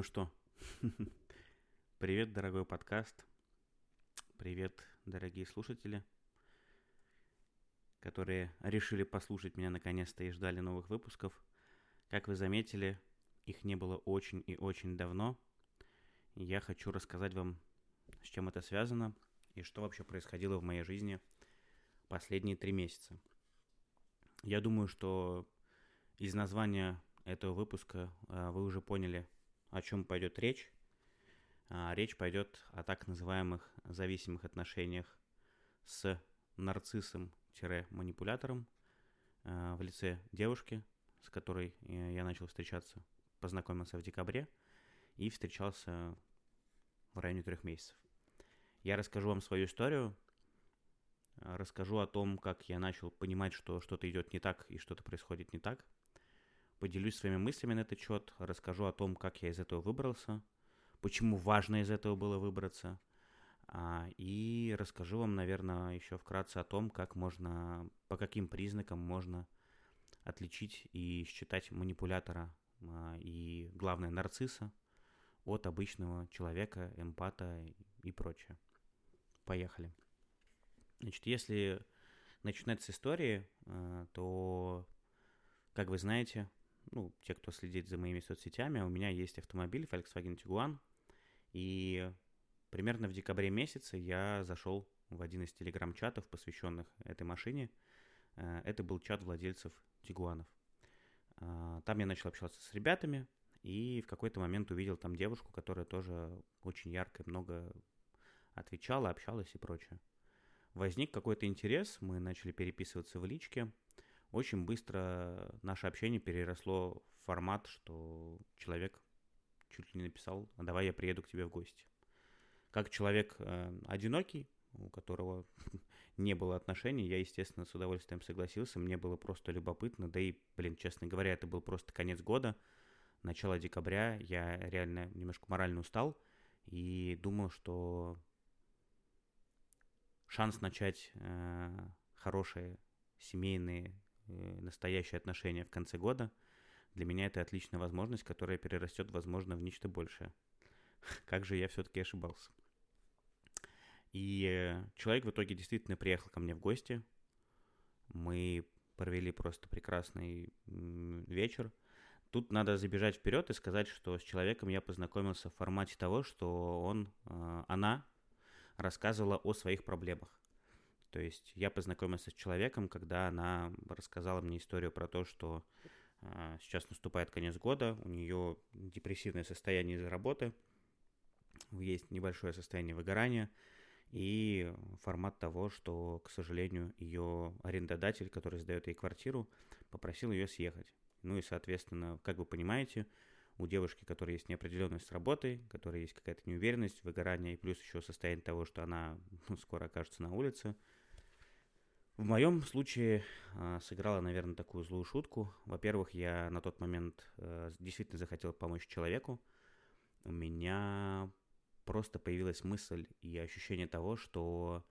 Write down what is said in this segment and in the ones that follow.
Ну что, привет, дорогой подкаст. Привет, дорогие слушатели, которые решили послушать меня наконец-то и ждали новых выпусков. Как вы заметили, их не было очень и очень давно. Я хочу рассказать вам, с чем это связано и что вообще происходило в моей жизни последние три месяца. Я думаю, что из названия этого выпуска а, вы уже поняли, о чем пойдет речь. А, речь пойдет о так называемых зависимых отношениях с нарциссом-манипулятором а, в лице девушки, с которой я начал встречаться, познакомился в декабре и встречался в районе трех месяцев. Я расскажу вам свою историю, расскажу о том, как я начал понимать, что что-то идет не так и что-то происходит не так – поделюсь своими мыслями на этот счет, расскажу о том, как я из этого выбрался, почему важно из этого было выбраться, а, и расскажу вам, наверное, еще вкратце о том, как можно, по каким признакам можно отличить и считать манипулятора а, и, главное, нарцисса от обычного человека, эмпата и прочее. Поехали. Значит, если начинать с истории, а, то, как вы знаете, ну, те, кто следит за моими соцсетями, у меня есть автомобиль Volkswagen Tiguan, и примерно в декабре месяце я зашел в один из телеграм-чатов, посвященных этой машине. Э, это был чат владельцев Тигуанов. Э, там я начал общаться с ребятами, и в какой-то момент увидел там девушку, которая тоже очень ярко много отвечала, общалась и прочее. Возник какой-то интерес, мы начали переписываться в личке, очень быстро наше общение переросло в формат, что человек чуть ли не написал, а давай я приеду к тебе в гости. Как человек э, одинокий, у которого не было отношений, я, естественно, с удовольствием согласился. Мне было просто любопытно. Да и, блин, честно говоря, это был просто конец года, начало декабря. Я реально немножко морально устал и думал, что шанс начать э, хорошие семейные настоящие отношения в конце года, для меня это отличная возможность, которая перерастет, возможно, в нечто большее. Как же я все-таки ошибался. И э, человек в итоге действительно приехал ко мне в гости. Мы провели просто прекрасный вечер. Тут надо забежать вперед и сказать, что с человеком я познакомился в формате того, что он, э, она рассказывала о своих проблемах. То есть я познакомился с человеком, когда она рассказала мне историю про то, что э, сейчас наступает конец года, у нее депрессивное состояние из-за работы, есть небольшое состояние выгорания и формат того, что, к сожалению, ее арендодатель, который сдает ей квартиру, попросил ее съехать. Ну и, соответственно, как вы понимаете, у девушки, которая есть неопределенность с работой, которая есть какая-то неуверенность, выгорание, и плюс еще состояние того, что она ну, скоро окажется на улице – в моем случае э, сыграла, наверное, такую злую шутку. Во-первых, я на тот момент э, действительно захотел помочь человеку. У меня просто появилась мысль и ощущение того, что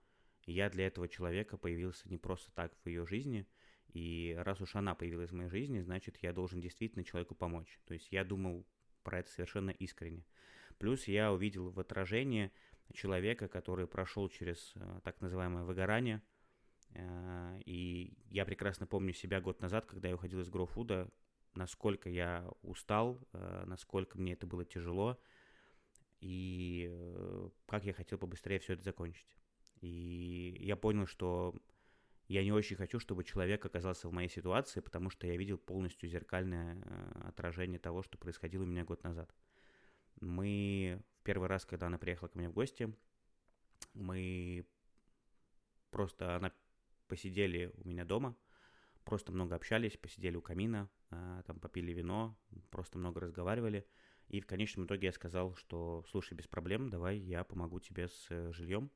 я для этого человека появился не просто так в ее жизни, и раз уж она появилась в моей жизни, значит, я должен действительно человеку помочь. То есть я думал про это совершенно искренне. Плюс я увидел в отражении человека, который прошел через э, так называемое выгорание – и я прекрасно помню себя год назад, когда я уходил из Грофуда, насколько я устал, э, насколько мне это было тяжело, и э, как я хотел побыстрее все это закончить. И я понял, что я не очень хочу, чтобы человек оказался в моей ситуации, потому что я видел полностью зеркальное отражение того, что происходило у меня год назад. Мы в первый раз, когда она приехала ко мне в гости, мы просто она посидели у меня дома, просто много общались, посидели у камина, а, там попили вино, просто много разговаривали. И в конечном итоге я сказал, что слушай, без проблем, давай я помогу тебе с э, жильем.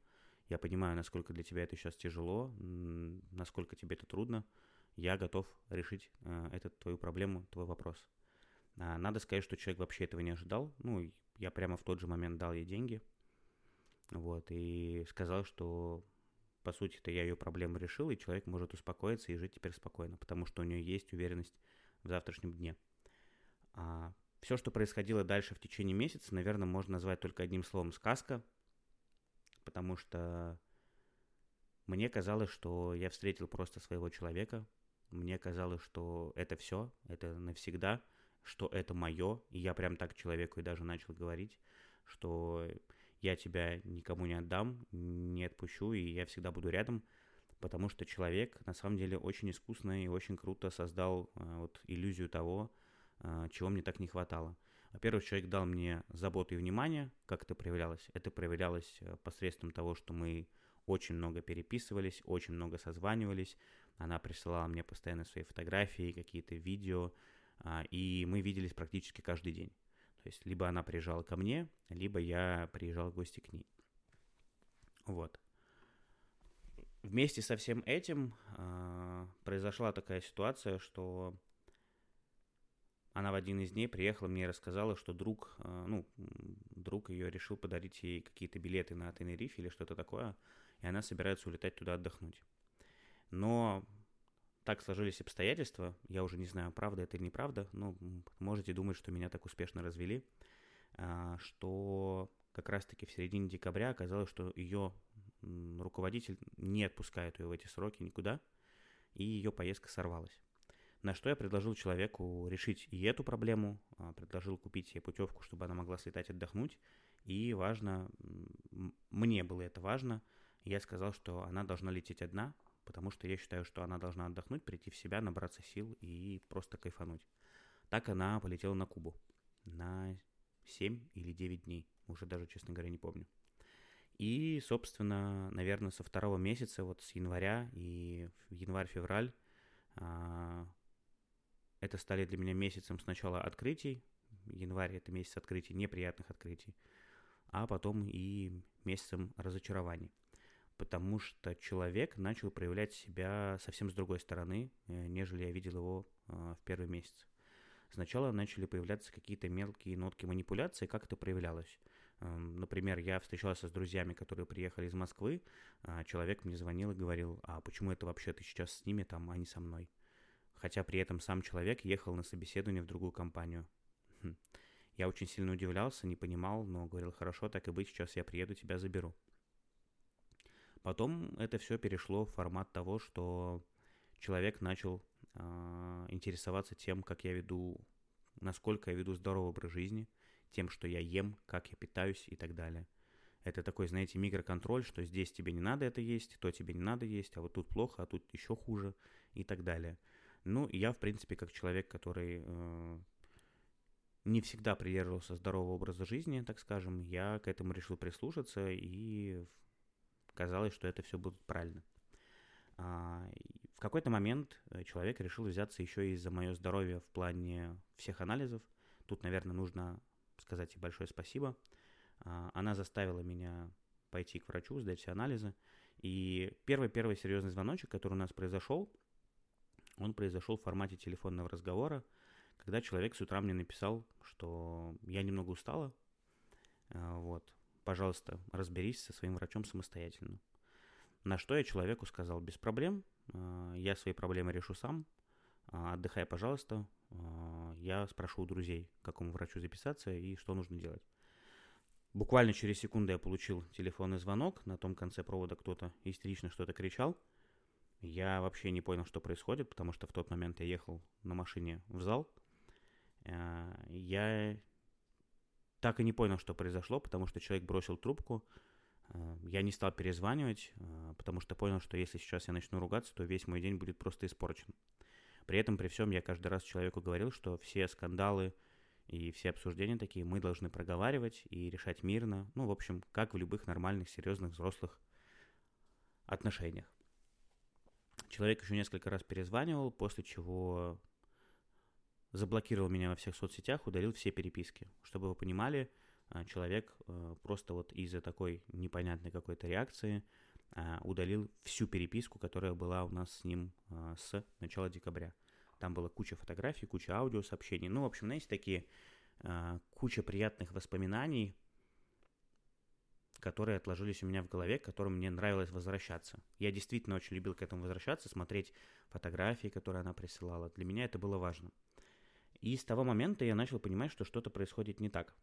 Я понимаю, насколько для тебя это сейчас тяжело, насколько тебе это трудно. Я готов решить э, эту твою проблему, твой вопрос. А, надо сказать, что человек вообще этого не ожидал. Ну, я прямо в тот же момент дал ей деньги. Вот, и сказал, что по сути-то я ее проблему решил, и человек может успокоиться и жить теперь спокойно, потому что у нее есть уверенность в завтрашнем дне. А Все, что происходило дальше в течение месяца, наверное, можно назвать только одним словом сказка, потому что мне казалось, что я встретил просто своего человека, мне казалось, что это все, это навсегда, что это мое, и я прям так человеку и даже начал говорить, что я тебя никому не отдам, не отпущу, и я всегда буду рядом, потому что человек на самом деле очень искусно и очень круто создал а, вот иллюзию того, а, чего мне так не хватало. Во-первых, человек дал мне заботу и внимание. Как это проявлялось? Это проявлялось э, посредством того, что мы очень много переписывались, очень много созванивались. Она присылала мне постоянно свои фотографии, какие-то видео, и мы виделись практически каждый день. То есть либо она приезжала ко мне, либо я приезжал в гости к ней. Вот. Вместе со всем этим э, произошла такая ситуация, что она в один из дней приехала мне и рассказала, что друг, э, ну, друг ее решил подарить ей какие-то билеты на Тенерифе или что-то такое, и она собирается улетать туда отдохнуть. Но так сложились обстоятельства, я уже не знаю, правда это или неправда, но можете думать, что меня так успешно развели, а, что как раз-таки в середине декабря оказалось, что ее руководитель не отпускает ее в эти сроки никуда, и ее поездка сорвалась. На что я предложил человеку решить и эту проблему, а, предложил купить ей путевку, чтобы она могла слетать отдохнуть, и важно, мне было это важно, я сказал, что она должна лететь одна, потому что я считаю, что она должна отдохнуть, прийти в себя, набраться сил и просто кайфануть. Так она полетела на Кубу на 7 или 9 дней, уже даже, честно говоря, не помню. И, собственно, наверное, со второго месяца, вот с января и январь-февраль, а, это стали для меня месяцем сначала открытий, январь это месяц открытий, неприятных открытий, а потом и месяцем разочарований потому что человек начал проявлять себя совсем с другой стороны, э, нежели я видел его а, в первый месяц. Сначала начали появляться какие-то мелкие нотки манипуляции, как это проявлялось. Эм, например, я встречался с друзьями, которые приехали из Москвы, а человек мне звонил и говорил, а почему это вообще ты сейчас с ними там, а не со мной? Хотя при этом сам человек ехал на собеседование в другую компанию. Хм. Я очень сильно удивлялся, не понимал, но говорил, хорошо, так и быть, сейчас я приеду, тебя заберу. Потом это все перешло в формат того, что человек начал э, интересоваться тем, как я веду, насколько я веду здоровый образ жизни, тем, что я ем, как я питаюсь и так далее. Это такой, знаете, микроконтроль, что здесь тебе не надо это есть, то тебе не надо есть, а вот тут плохо, а тут еще хуже и так далее. Ну, я, в принципе, как человек, который э, не всегда придерживался здорового образа жизни, так скажем, я к этому решил прислушаться и казалось, что это все будет правильно. А, в какой-то момент э, человек решил взяться еще и за мое здоровье в плане всех анализов. Тут, наверное, нужно сказать ей большое спасибо. А, она заставила меня пойти к врачу, сдать все анализы. И первый-первый серьезный звоночек, который у нас произошел, он произошел в формате телефонного разговора, когда человек с утра мне написал, что я немного устала, а, вот, пожалуйста, разберись со своим врачом самостоятельно. На что я человеку сказал, без проблем, а, я свои проблемы решу сам, а, отдыхай, пожалуйста, а, я спрошу у друзей, к какому врачу записаться и что нужно делать. Буквально через секунду я получил телефонный звонок, на том конце провода кто-то истерично что-то кричал. Я вообще не понял, что происходит, потому что в тот момент я ехал на машине в зал. Я так и не понял, что произошло, потому что человек бросил трубку. Э, я не стал перезванивать, э, потому что понял, что если сейчас я начну ругаться, то весь мой день будет просто испорчен. При этом, при всем, я каждый раз человеку говорил, что все скандалы и все обсуждения такие мы должны проговаривать и решать мирно. Ну, в общем, как в любых нормальных, серьезных, взрослых отношениях. Человек еще несколько раз перезванивал, после чего заблокировал меня во всех соцсетях, удалил все переписки. Чтобы вы понимали, а, человек э, просто вот из-за такой непонятной какой-то реакции а, удалил всю переписку, которая была у нас с ним с начала декабря. Там была куча фотографий, куча аудиосообщений. Ну, в общем, знаете, такие куча приятных воспоминаний, которые отложились у меня в голове, к которым мне нравилось возвращаться. Я действительно очень любил к этому возвращаться, смотреть фотографии, которые она присылала. Для меня это было важно. И с того момента я начал понимать, что что-то происходит не так.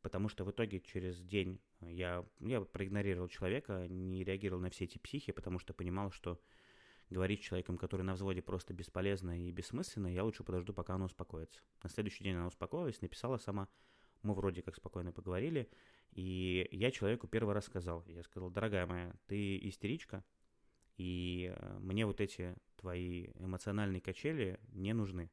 Потому что в итоге через день я, я проигнорировал человека, не реагировал на все эти психи, потому что понимал, что говорить с человеком, который на взводе просто бесполезно и бессмысленно, я лучше подожду, пока она успокоится. На следующий день она успокоилась, написала сама, мы вроде как спокойно поговорили, и я человеку первый раз сказал, я сказал, дорогая моя, ты истеричка, и э, мне вот эти твои эмоциональные качели не нужны.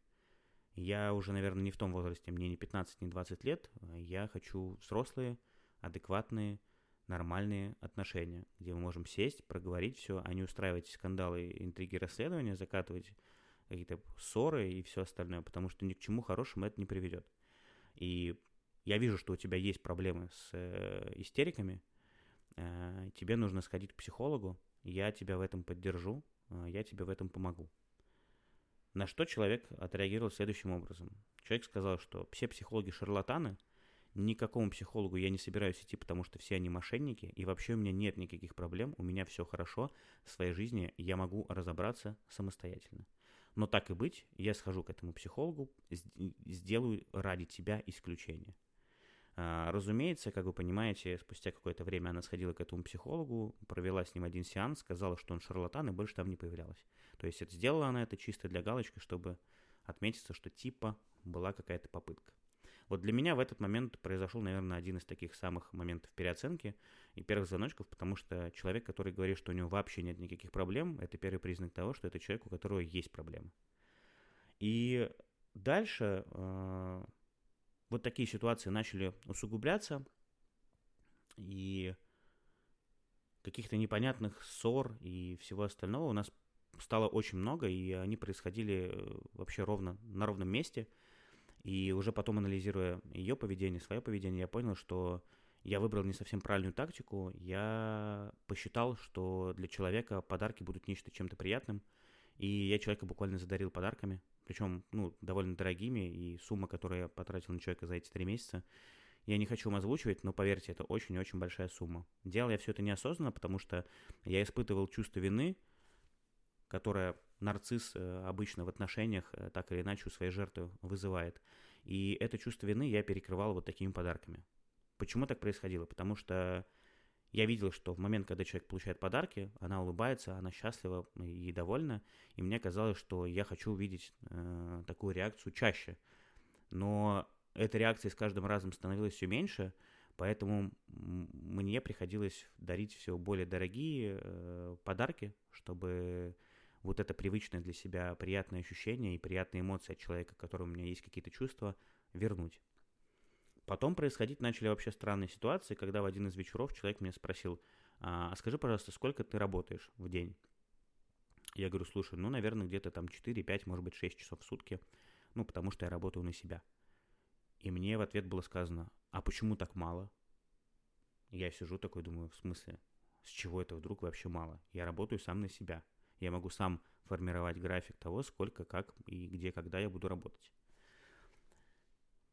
Я уже, наверное, не в том возрасте, мне не 15, не 20 лет. Я хочу взрослые, адекватные, нормальные отношения, где мы можем сесть, проговорить все, а не устраивать скандалы, интриги, расследования, закатывать какие-то ссоры и все остальное, потому что ни к чему хорошему это не приведет. И я вижу, что у тебя есть проблемы с э, истериками, э, тебе нужно сходить к психологу, я тебя в этом поддержу, э, я тебе в этом помогу. На что человек отреагировал следующим образом. Человек сказал, что все психологи шарлатаны, никакому психологу я не собираюсь идти, потому что все они мошенники, и вообще у меня нет никаких проблем, у меня все хорошо, в своей жизни я могу разобраться самостоятельно. Но так и быть, я схожу к этому психологу, сделаю ради тебя исключение. А, разумеется, как вы понимаете, спустя какое-то время она сходила к этому психологу, провела с ним один сеанс, сказала, что он шарлатан, и больше там не появлялась. То есть это сделала она это чисто для галочки, чтобы отметиться, что типа была какая-то попытка. Вот для меня в этот момент произошел, наверное, один из таких самых моментов переоценки и первых звоночков, потому что человек, который говорит, что у него вообще нет никаких проблем, это первый признак того, что это человек, у которого есть проблемы. И дальше э, вот такие ситуации начали усугубляться, и каких-то непонятных ссор и всего остального у нас стало очень много, и они происходили э, вообще ровно на ровном месте. И уже потом, анализируя ее поведение, свое поведение, я понял, что я выбрал не совсем правильную тактику. Я посчитал, что для человека подарки будут нечто чем-то приятным. И я человека буквально задарил подарками причем, ну, довольно дорогими, и сумма, которую я потратил на человека за эти три месяца, я не хочу вам озвучивать, но поверьте, это очень-очень большая сумма. Делал я все это неосознанно, потому что я испытывал чувство вины, которое нарцисс э, обычно в отношениях э, так или иначе у своей жертвы вызывает. И это чувство вины я перекрывал вот такими подарками. Почему так происходило? Потому что я видел, что в момент, когда человек получает подарки, она улыбается, она счастлива и довольна, и мне казалось, что я хочу увидеть э, такую реакцию чаще. Но эта реакция с каждым разом становилась все меньше, поэтому мне приходилось дарить все более дорогие э, подарки, чтобы вот это привычное для себя приятное ощущение и приятные эмоции от человека, которого у меня есть какие-то чувства, вернуть. Потом происходить начали вообще странные ситуации, когда в один из вечеров человек меня спросил, а, а скажи, пожалуйста, сколько ты работаешь в день? Я говорю, слушай, ну, наверное, где-то там 4-5, может быть, 6 часов в сутки, ну, потому что я работаю на себя. И мне в ответ было сказано, а почему так мало? Я сижу такой, думаю, в смысле, с чего это вдруг вообще мало? Я работаю сам на себя. Я могу сам формировать график того, сколько, как и где, когда я буду работать.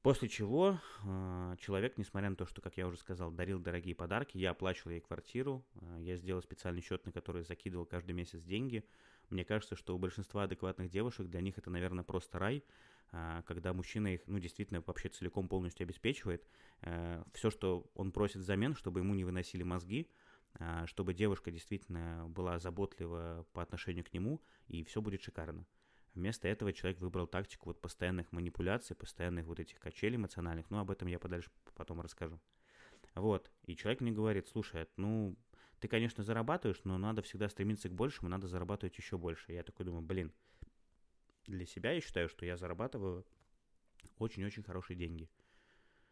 После чего э, человек, несмотря на то, что, как я уже сказал, дарил дорогие подарки, я оплачивал ей квартиру, э, я сделал специальный счет, на который закидывал каждый месяц деньги. Мне кажется, что у большинства адекватных девушек для них это, наверное, просто рай, э, когда мужчина их, ну, действительно, вообще целиком полностью обеспечивает. Э, все, что он просит взамен, чтобы ему не выносили мозги, э, чтобы девушка действительно была заботлива по отношению к нему, и все будет шикарно. Вместо этого человек выбрал тактику вот постоянных манипуляций, постоянных вот этих качелей эмоциональных, но об этом я подальше потом расскажу. Вот, и человек мне говорит, слушай, ну, ты, конечно, зарабатываешь, но надо всегда стремиться к большему, надо зарабатывать еще больше. Я такой думаю, блин, для себя я считаю, что я зарабатываю очень-очень хорошие деньги.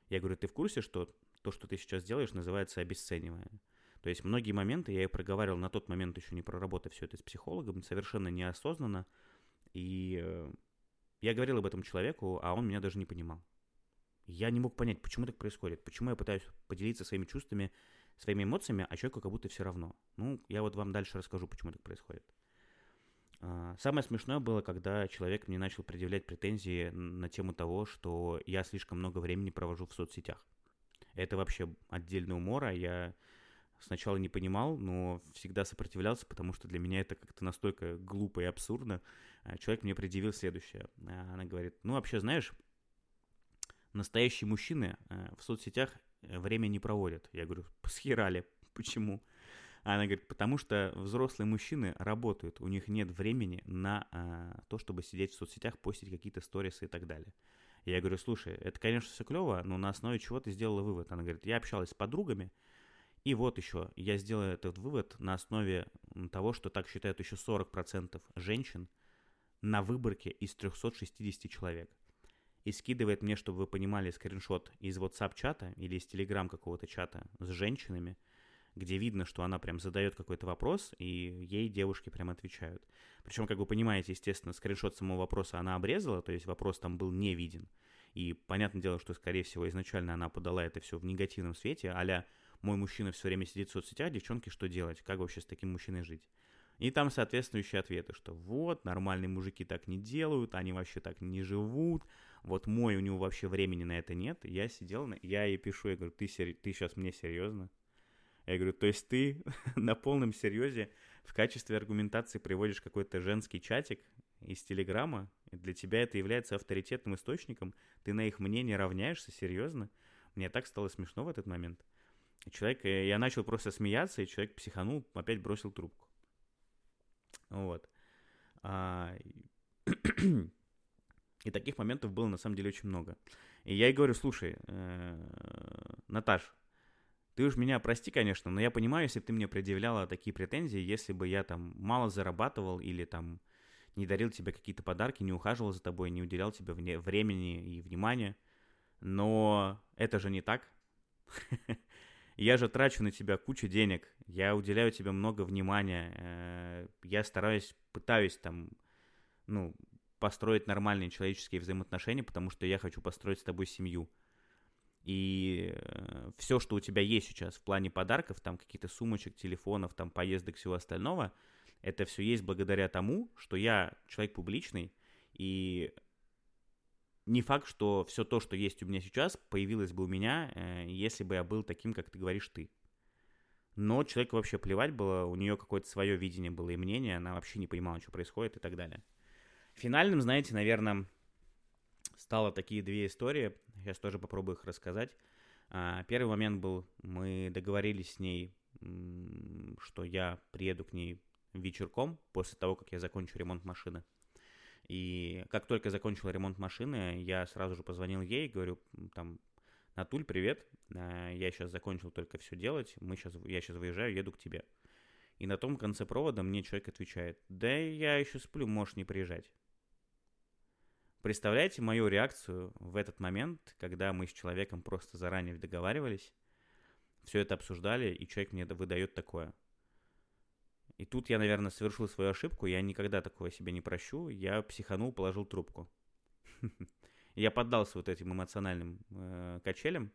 Я говорю, ты в курсе, что то, что ты сейчас делаешь, называется обесценивание? То есть многие моменты я и проговаривал на тот момент, еще не проработав все это с психологом, совершенно неосознанно, и э, я говорил об этом человеку, а он меня даже не понимал. Я не мог понять, почему так происходит, почему я пытаюсь поделиться своими чувствами, своими эмоциями, а человеку как будто все равно. Ну, я вот вам дальше расскажу, почему так происходит. А, самое смешное было, когда человек мне начал предъявлять претензии на тему того, что я слишком много времени провожу в соцсетях. Это вообще отдельный умор, а я сначала не понимал, но всегда сопротивлялся, потому что для меня это как-то настолько глупо и абсурдно. А человек мне предъявил следующее. А, она говорит, ну вообще знаешь, настоящие мужчины э, в соцсетях э, время не проводят. Я говорю, схерали, почему? Она говорит, потому что взрослые мужчины работают, у них нет времени на то, чтобы сидеть в соцсетях, постить какие-то сторисы и так далее. Я говорю, слушай, это, конечно, все клево, но на основе чего ты сделала вывод? Она говорит, я общалась с подругами, и вот еще, я сделал этот вывод на основе того, что так считают еще 40% женщин на выборке из 360 человек. И скидывает мне, чтобы вы понимали, скриншот из WhatsApp-чата или из Telegram какого-то чата с женщинами, где видно, что она прям задает какой-то вопрос, и ей девушки прям отвечают. Причем, как вы понимаете, естественно, скриншот самого вопроса она обрезала, то есть вопрос там был не виден. И понятное дело, что, скорее всего, изначально она подала это все в негативном свете, а мой мужчина все время сидит в соцсетях, девчонки, что делать? Как вообще с таким мужчиной жить? И там соответствующие ответы, что вот, нормальные мужики так не делают, они вообще так не живут, вот мой, у него вообще времени на это нет. Я сидел, я ей пишу, я говорю, ты, сери... ты сейчас мне серьезно? Я говорю, то есть ты на полном серьезе в качестве аргументации приводишь какой-то женский чатик из Телеграма, для тебя это является авторитетным источником, ты на их мнение равняешься, серьезно? Мне так стало смешно в этот момент. Человек, я начал просто смеяться, и человек психанул, опять бросил трубку. Вот. А... И таких моментов было на самом деле очень много. И я ей говорю, слушай, э, Наташ, ты уж меня прости, конечно, но я понимаю, если бы ты мне предъявляла такие претензии, если бы я там мало зарабатывал или там не дарил тебе какие-то подарки, не ухаживал за тобой, не уделял тебе времени и внимания. Но это же не так. Я же трачу на тебя кучу денег, я уделяю тебе много внимания, э, я стараюсь, пытаюсь там, ну, построить нормальные человеческие взаимоотношения, потому что я хочу построить с тобой семью. И э, все, что у тебя есть сейчас в плане подарков, там какие-то сумочек, телефонов, там поездок, всего остального, это все есть благодаря тому, что я человек публичный, и не факт, что все то, что есть у меня сейчас, появилось бы у меня, э, если бы я был таким, как ты говоришь ты. Но человеку вообще плевать было, у нее какое-то свое видение было и мнение, она вообще не понимала, что происходит и так далее. Финальным, знаете, наверное, стало такие две истории. Сейчас тоже попробую их рассказать. А, первый момент был, мы договорились с ней, что я приеду к ней вечерком после того, как я закончу ремонт машины. И как только закончил ремонт машины, я сразу же позвонил ей, говорю, там, Натуль, привет, а, я сейчас закончил только все делать, мы сейчас, я сейчас выезжаю, еду к тебе. И на том конце провода мне человек отвечает, да я еще сплю, можешь не приезжать. Представляете мою реакцию в этот момент, когда мы с человеком просто заранее договаривались, все это обсуждали, и человек мне выдает такое. И тут я, наверное, совершил свою ошибку, я никогда такого себе не прощу, я психанул, положил трубку. Я поддался вот этим эмоциональным э, качелям,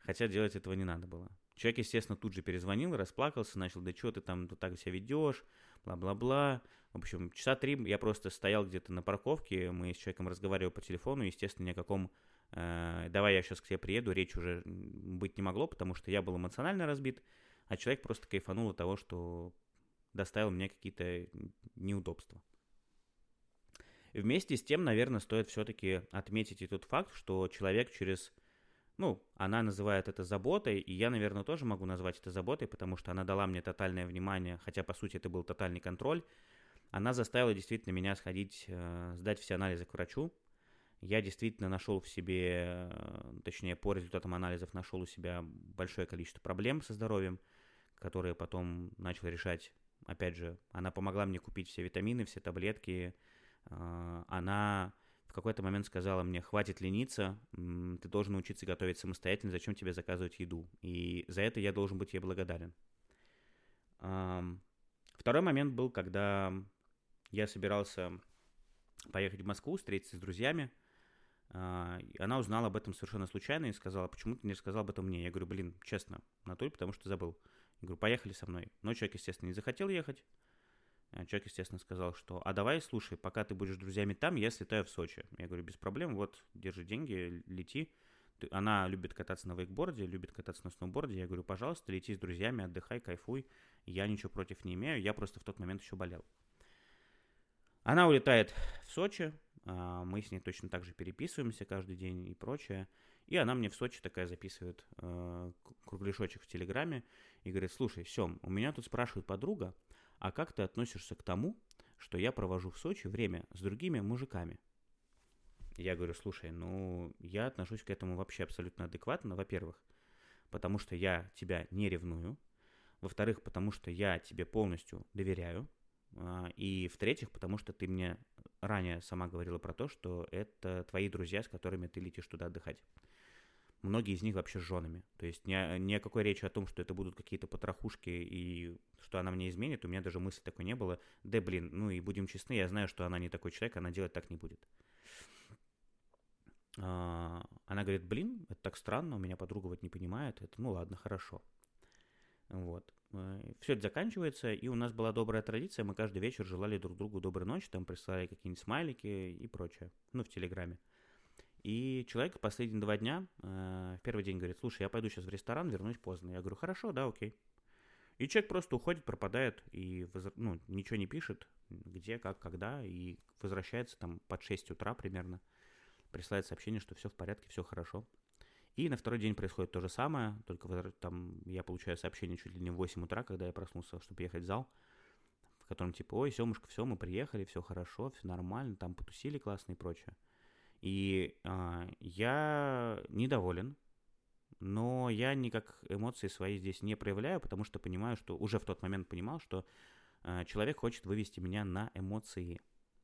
хотя делать этого не надо было. Человек, естественно, тут же перезвонил, расплакался, начал, да что ты там ты так себя ведешь, бла-бла-бла. В общем, часа три я просто стоял где-то на парковке, мы с человеком разговаривали по телефону, естественно, ни о каком э, «давай я сейчас к тебе приеду» речь уже быть не могло, потому что я был эмоционально разбит, а человек просто кайфанул от того, что доставил мне какие-то неудобства. Вместе с тем, наверное, стоит все-таки отметить и тот факт, что человек через ну, она называет это заботой, и я, наверное, тоже могу назвать это заботой, потому что она дала мне тотальное внимание, хотя, по сути, это был тотальный контроль. Она заставила действительно меня сходить, э, сдать все анализы к врачу. Я действительно нашел в себе, э, точнее, по результатам анализов нашел у себя большое количество проблем со здоровьем, которые потом начал решать. Опять же, она помогла мне купить все витамины, все таблетки. Э, она в какой-то момент сказала мне, хватит лениться, ты должен научиться готовить самостоятельно, зачем тебе заказывать еду. И за это я должен быть ей благодарен. Второй момент был, когда я собирался поехать в Москву, встретиться с друзьями. А, она узнала об этом совершенно случайно и сказала, почему ты не рассказал об этом мне? Я говорю, блин, честно, Анатолий, потому что забыл. Говорю, поехали со мной. Но человек, естественно, не захотел ехать. Э, человек, естественно, сказал, что «А давай, слушай, пока ты будешь с друзьями там, я слетаю в Сочи». Я говорю, без проблем, вот, держи деньги, лети. она любит кататься на вейкборде, любит кататься на сноуборде. Я говорю, пожалуйста, лети с друзьями, отдыхай, кайфуй. Я ничего против не имею, я просто в тот момент еще болел. Она улетает в Сочи, а, мы с ней точно так же переписываемся каждый день и прочее. И она мне в Сочи такая записывает э, кругляшочек в Телеграме и говорит, слушай, Сем, у меня тут спрашивает подруга, а как ты относишься к тому, что я провожу в Сочи время с другими мужиками? Я говорю, слушай, ну, я отношусь к этому вообще абсолютно адекватно, во-первых, потому что я тебя не ревную, во-вторых, потому что я тебе полностью доверяю, а, и в-третьих, потому что ты мне ранее сама говорила про то, что это твои друзья, с которыми ты летишь туда отдыхать. Многие из них вообще женами. То есть ни, ни о какой речи о том, что это будут какие-то потрохушки и что она мне изменит, у меня даже мысли такой не было. Да блин, ну и будем честны, я знаю, что она не такой человек, она делать так не будет. А, она говорит, блин, это так странно, у меня подруга вот не понимает. Это, ну ладно, хорошо. Вот. Э, Все это заканчивается, и у нас была добрая традиция, мы каждый вечер желали друг другу доброй ночи, там присылали какие-нибудь смайлики и прочее, ну, в Телеграме. И человек последние два дня, э, в первый день говорит, слушай, я пойду сейчас в ресторан, вернусь поздно. Я говорю, хорошо, да, окей. И человек просто уходит, пропадает и ну, ничего не пишет, где, как, когда, и возвращается там под 6 утра примерно, присылает сообщение, что все в порядке, все хорошо. И на второй день происходит то же самое, только там я получаю сообщение чуть ли не в 8 утра, когда я проснулся, чтобы ехать в зал, в котором типа, ой, Семушка, все, мы приехали, все хорошо, все нормально, там потусили классно и прочее. И э, я недоволен, но я никак эмоции свои здесь не проявляю, потому что понимаю, что уже в тот момент понимал, что э, человек хочет вывести меня на эмоции,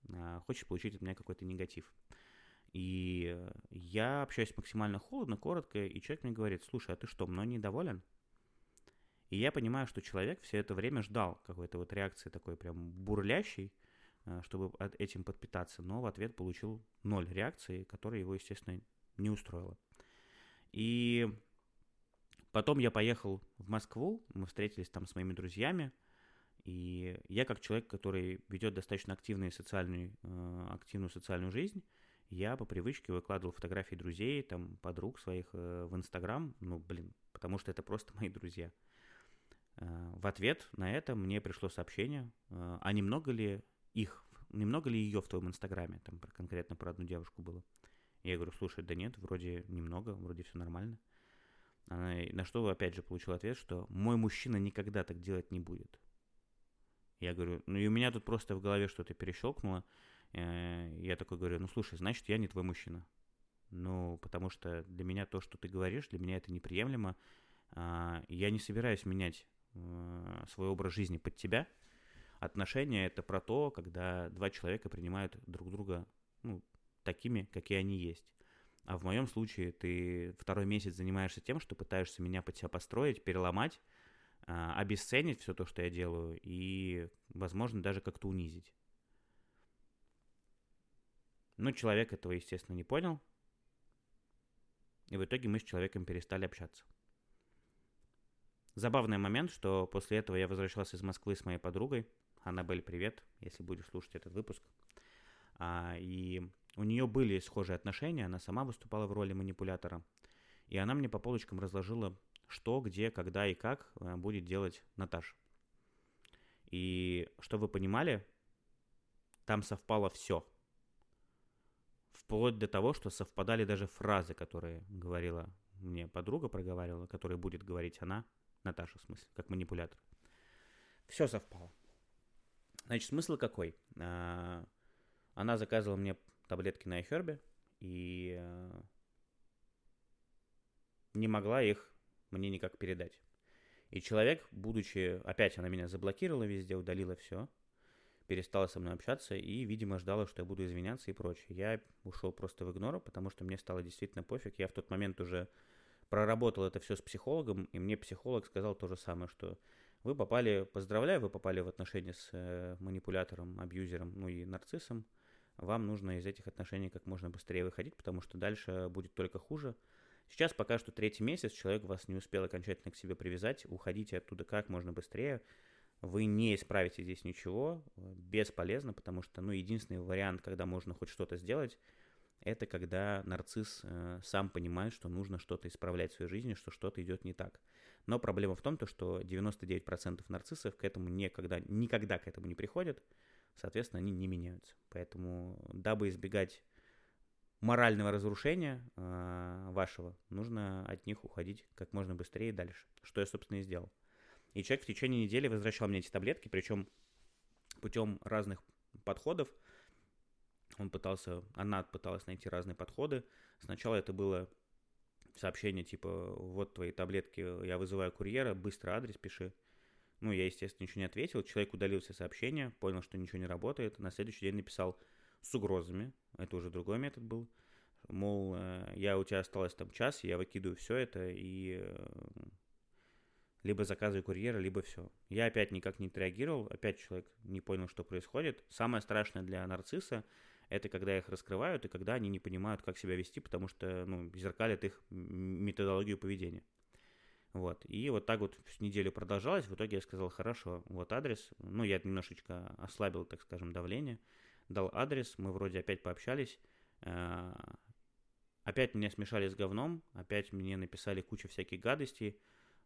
э, хочет получить от меня какой-то негатив. И я общаюсь максимально холодно, коротко, и человек мне говорит, слушай, а ты что, мной недоволен? И я понимаю, что человек все это время ждал какой-то вот реакции такой прям бурлящей, чтобы этим подпитаться, но в ответ получил ноль реакции, которая его, естественно, не устроила. И потом я поехал в Москву, мы встретились там с моими друзьями, и я как человек, который ведет достаточно активную социальную, э, активную социальную жизнь, я по привычке выкладывал фотографии друзей, там, подруг своих э, в Инстаграм, ну, блин, потому что это просто мои друзья. Э, в ответ на это мне пришло сообщение, э, а немного ли их, немного ли ее в твоем Инстаграме, там конкретно про одну девушку было. Я говорю, слушай, да нет, вроде немного, вроде все нормально. Она, на что, опять же, получил ответ, что мой мужчина никогда так делать не будет. Я говорю, ну и у меня тут просто в голове что-то перещелкнуло. Э, я такой говорю, ну слушай, значит, я не твой мужчина. Ну, потому что для меня то, что ты говоришь, для меня это неприемлемо. А, я не собираюсь менять э, свой образ жизни под тебя. Отношения это про то, когда два человека принимают друг друга ну, такими, какие они есть. А в моем случае ты второй месяц занимаешься тем, что пытаешься меня под себя построить, переломать, а, обесценить все то, что я делаю, и, возможно, даже как-то унизить. Но человек этого, естественно, не понял. И в итоге мы с человеком перестали общаться. Забавный момент, что после этого я возвращался из Москвы с моей подругой. Аннабель, привет, если будешь слушать этот выпуск. А, и у нее были схожие отношения, она сама выступала в роли манипулятора. И она мне по полочкам разложила, что, где, когда и как а, будет делать Наташа. И что вы понимали, там совпало все – вплоть до того, что совпадали даже фразы, которые говорила мне подруга, проговаривала, которые будет говорить она, Наташа в смысле, как манипулятор. Все совпало. Значит, смысл какой? А, она заказывала мне таблетки на iHerb и а, не могла их мне никак передать. И человек, будучи, опять она меня заблокировала везде, удалила все, перестала со мной общаться и, видимо, ждала, что я буду извиняться и прочее. Я ушел просто в игнор, потому что мне стало действительно пофиг. Я в тот момент уже проработал это все с психологом, и мне психолог сказал то же самое, что вы попали, поздравляю, вы попали в отношения с э, манипулятором, абьюзером, ну и нарциссом. Вам нужно из этих отношений как можно быстрее выходить, потому что дальше будет только хуже. Сейчас пока что третий месяц, человек вас не успел окончательно к себе привязать, уходите оттуда как можно быстрее вы не исправите здесь ничего, бесполезно, потому что, ну, единственный вариант, когда можно хоть что-то сделать, это когда нарцисс э, сам понимает, что нужно что-то исправлять в своей жизни, что что-то идет не так. Но проблема в том, то, что 99% нарциссов к этому никогда, никогда к этому не приходят, соответственно, они не меняются. Поэтому, дабы избегать морального разрушения э, вашего, нужно от них уходить как можно быстрее и дальше, что я, собственно, и сделал. И человек в течение недели возвращал мне эти таблетки, причем путем разных подходов. Он пытался, она пыталась найти разные подходы. Сначала это было сообщение типа, вот твои таблетки, я вызываю курьера, быстро адрес пиши. Ну, я, естественно, ничего не ответил. Человек удалил все сообщения, понял, что ничего не работает. На следующий день написал с угрозами. Это уже другой метод был. Мол, э, я у тебя осталось там час, я выкидываю все это и э, либо заказываю курьера, либо все. Я опять никак не отреагировал, опять человек не понял, что происходит. Самое страшное для нарцисса это когда их раскрывают и когда они не понимают, как себя вести, потому что ну, зеркалят их методологию поведения. Вот. И вот так вот неделю продолжалось. В итоге я сказал, хорошо, вот адрес. Ну, я немножечко ослабил, так скажем, давление. Дал адрес, мы вроде опять пообщались. Э, опять меня смешали с говном, опять мне написали кучу всяких гадостей.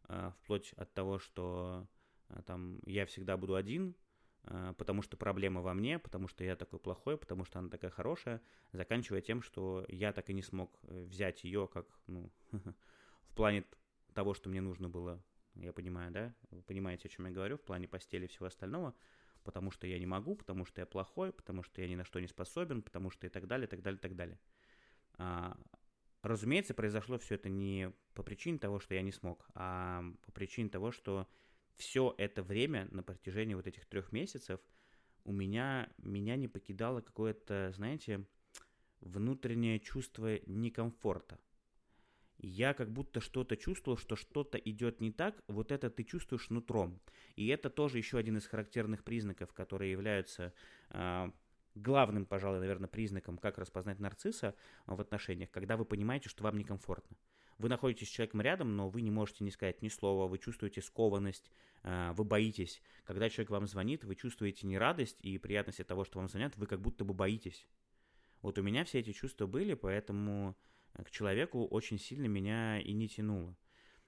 Э, вплоть от того, что э, там я всегда буду один, потому что проблема во мне, потому что я такой плохой, потому что она такая хорошая, заканчивая тем, что я так и не смог взять ее как, ну, в плане того, что мне нужно было, я понимаю, да, вы понимаете, о чем я говорю, в плане постели и всего остального, потому что я не могу, потому что я плохой, потому что я ни на что не способен, потому что и так далее, и так далее, и так далее. А, Разумеется, произошло все это не по причине того, что я не смог, а по причине того, что все это время на протяжении вот этих трех месяцев у меня, меня не покидало какое-то, знаете, внутреннее чувство некомфорта. Я как будто что-то чувствовал, что что-то идет не так, вот это ты чувствуешь нутром. И это тоже еще один из характерных признаков, которые являются э, главным, пожалуй, наверное, признаком, как распознать нарцисса в отношениях, когда вы понимаете, что вам некомфортно. Вы находитесь с человеком рядом, но вы не можете не сказать ни слова, вы чувствуете скованность, э, вы боитесь. Когда человек вам звонит, вы чувствуете не радость и приятность от того, что вам звонят, вы как будто бы боитесь. Вот у меня все эти чувства были, поэтому к человеку очень сильно меня и не тянуло.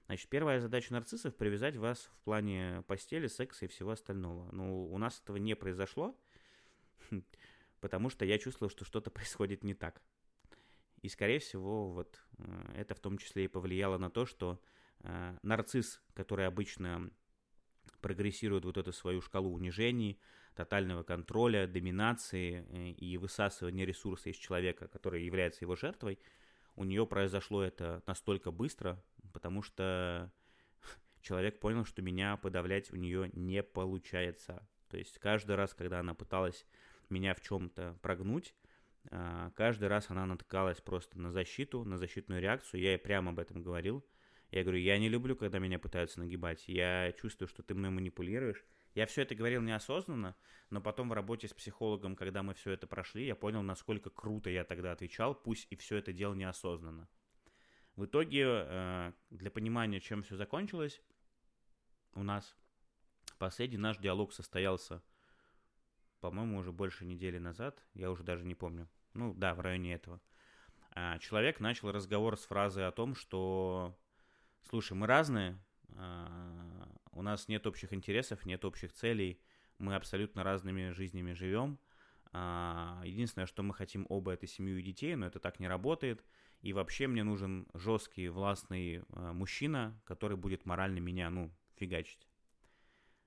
Значит, первая задача нарциссов – привязать вас в плане постели, секса и всего остального. Но у нас этого не произошло потому что я чувствовал, что что-то происходит не так. И, скорее всего, вот э, это в том числе и повлияло на то, что э, нарцисс, который обычно прогрессирует вот эту свою шкалу унижений, тотального контроля, доминации э, и высасывания ресурса из человека, который является его жертвой, у нее произошло это настолько быстро, потому что человек понял, что меня подавлять у нее не получается. То есть каждый раз, когда она пыталась меня в чем-то прогнуть. А, каждый раз она натыкалась просто на защиту, на защитную реакцию. Я ей прямо об этом говорил. Я говорю, я не люблю, когда меня пытаются нагибать. Я чувствую, что ты мной манипулируешь. Я все это говорил неосознанно, но потом в работе с психологом, когда мы все это прошли, я понял, насколько круто я тогда отвечал, пусть и все это делал неосознанно. В итоге, э, для понимания, чем все закончилось, у нас последний наш диалог состоялся по-моему, уже больше недели назад, я уже даже не помню. Ну да, в районе этого. А, человек начал разговор с фразой о том, что, слушай, мы разные, а, у нас нет общих интересов, нет общих целей, мы абсолютно разными жизнями живем. А, единственное, что мы хотим оба, это семью и детей, но это так не работает. И вообще мне нужен жесткий, властный мужчина, который будет морально меня, ну, фигачить.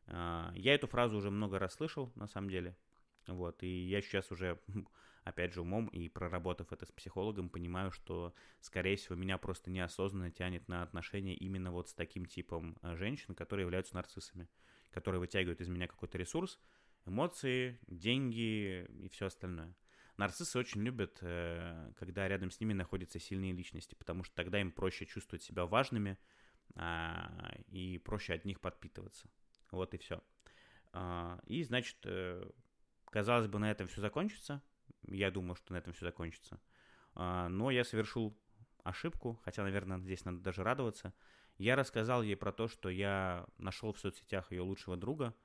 Я эту фразу уже много раз слышал, на самом деле. Вот, и я сейчас уже, опять же, умом и проработав это с психологом, понимаю, что, скорее всего, меня просто неосознанно тянет на отношения именно вот с таким типом э, женщин, которые являются нарциссами, которые вытягивают из меня какой-то ресурс, эмоции, деньги и все остальное. Нарциссы очень любят, э, когда рядом с ними находятся сильные личности, потому что тогда им проще чувствовать себя важными а, и проще от них подпитываться. Вот и все. А, и, значит, э, казалось бы, на этом все закончится. Я думаю, что на этом все закончится. А, но я совершил ошибку, хотя, наверное, здесь надо даже радоваться. Я рассказал ей про то, что я нашел в соцсетях ее лучшего друга.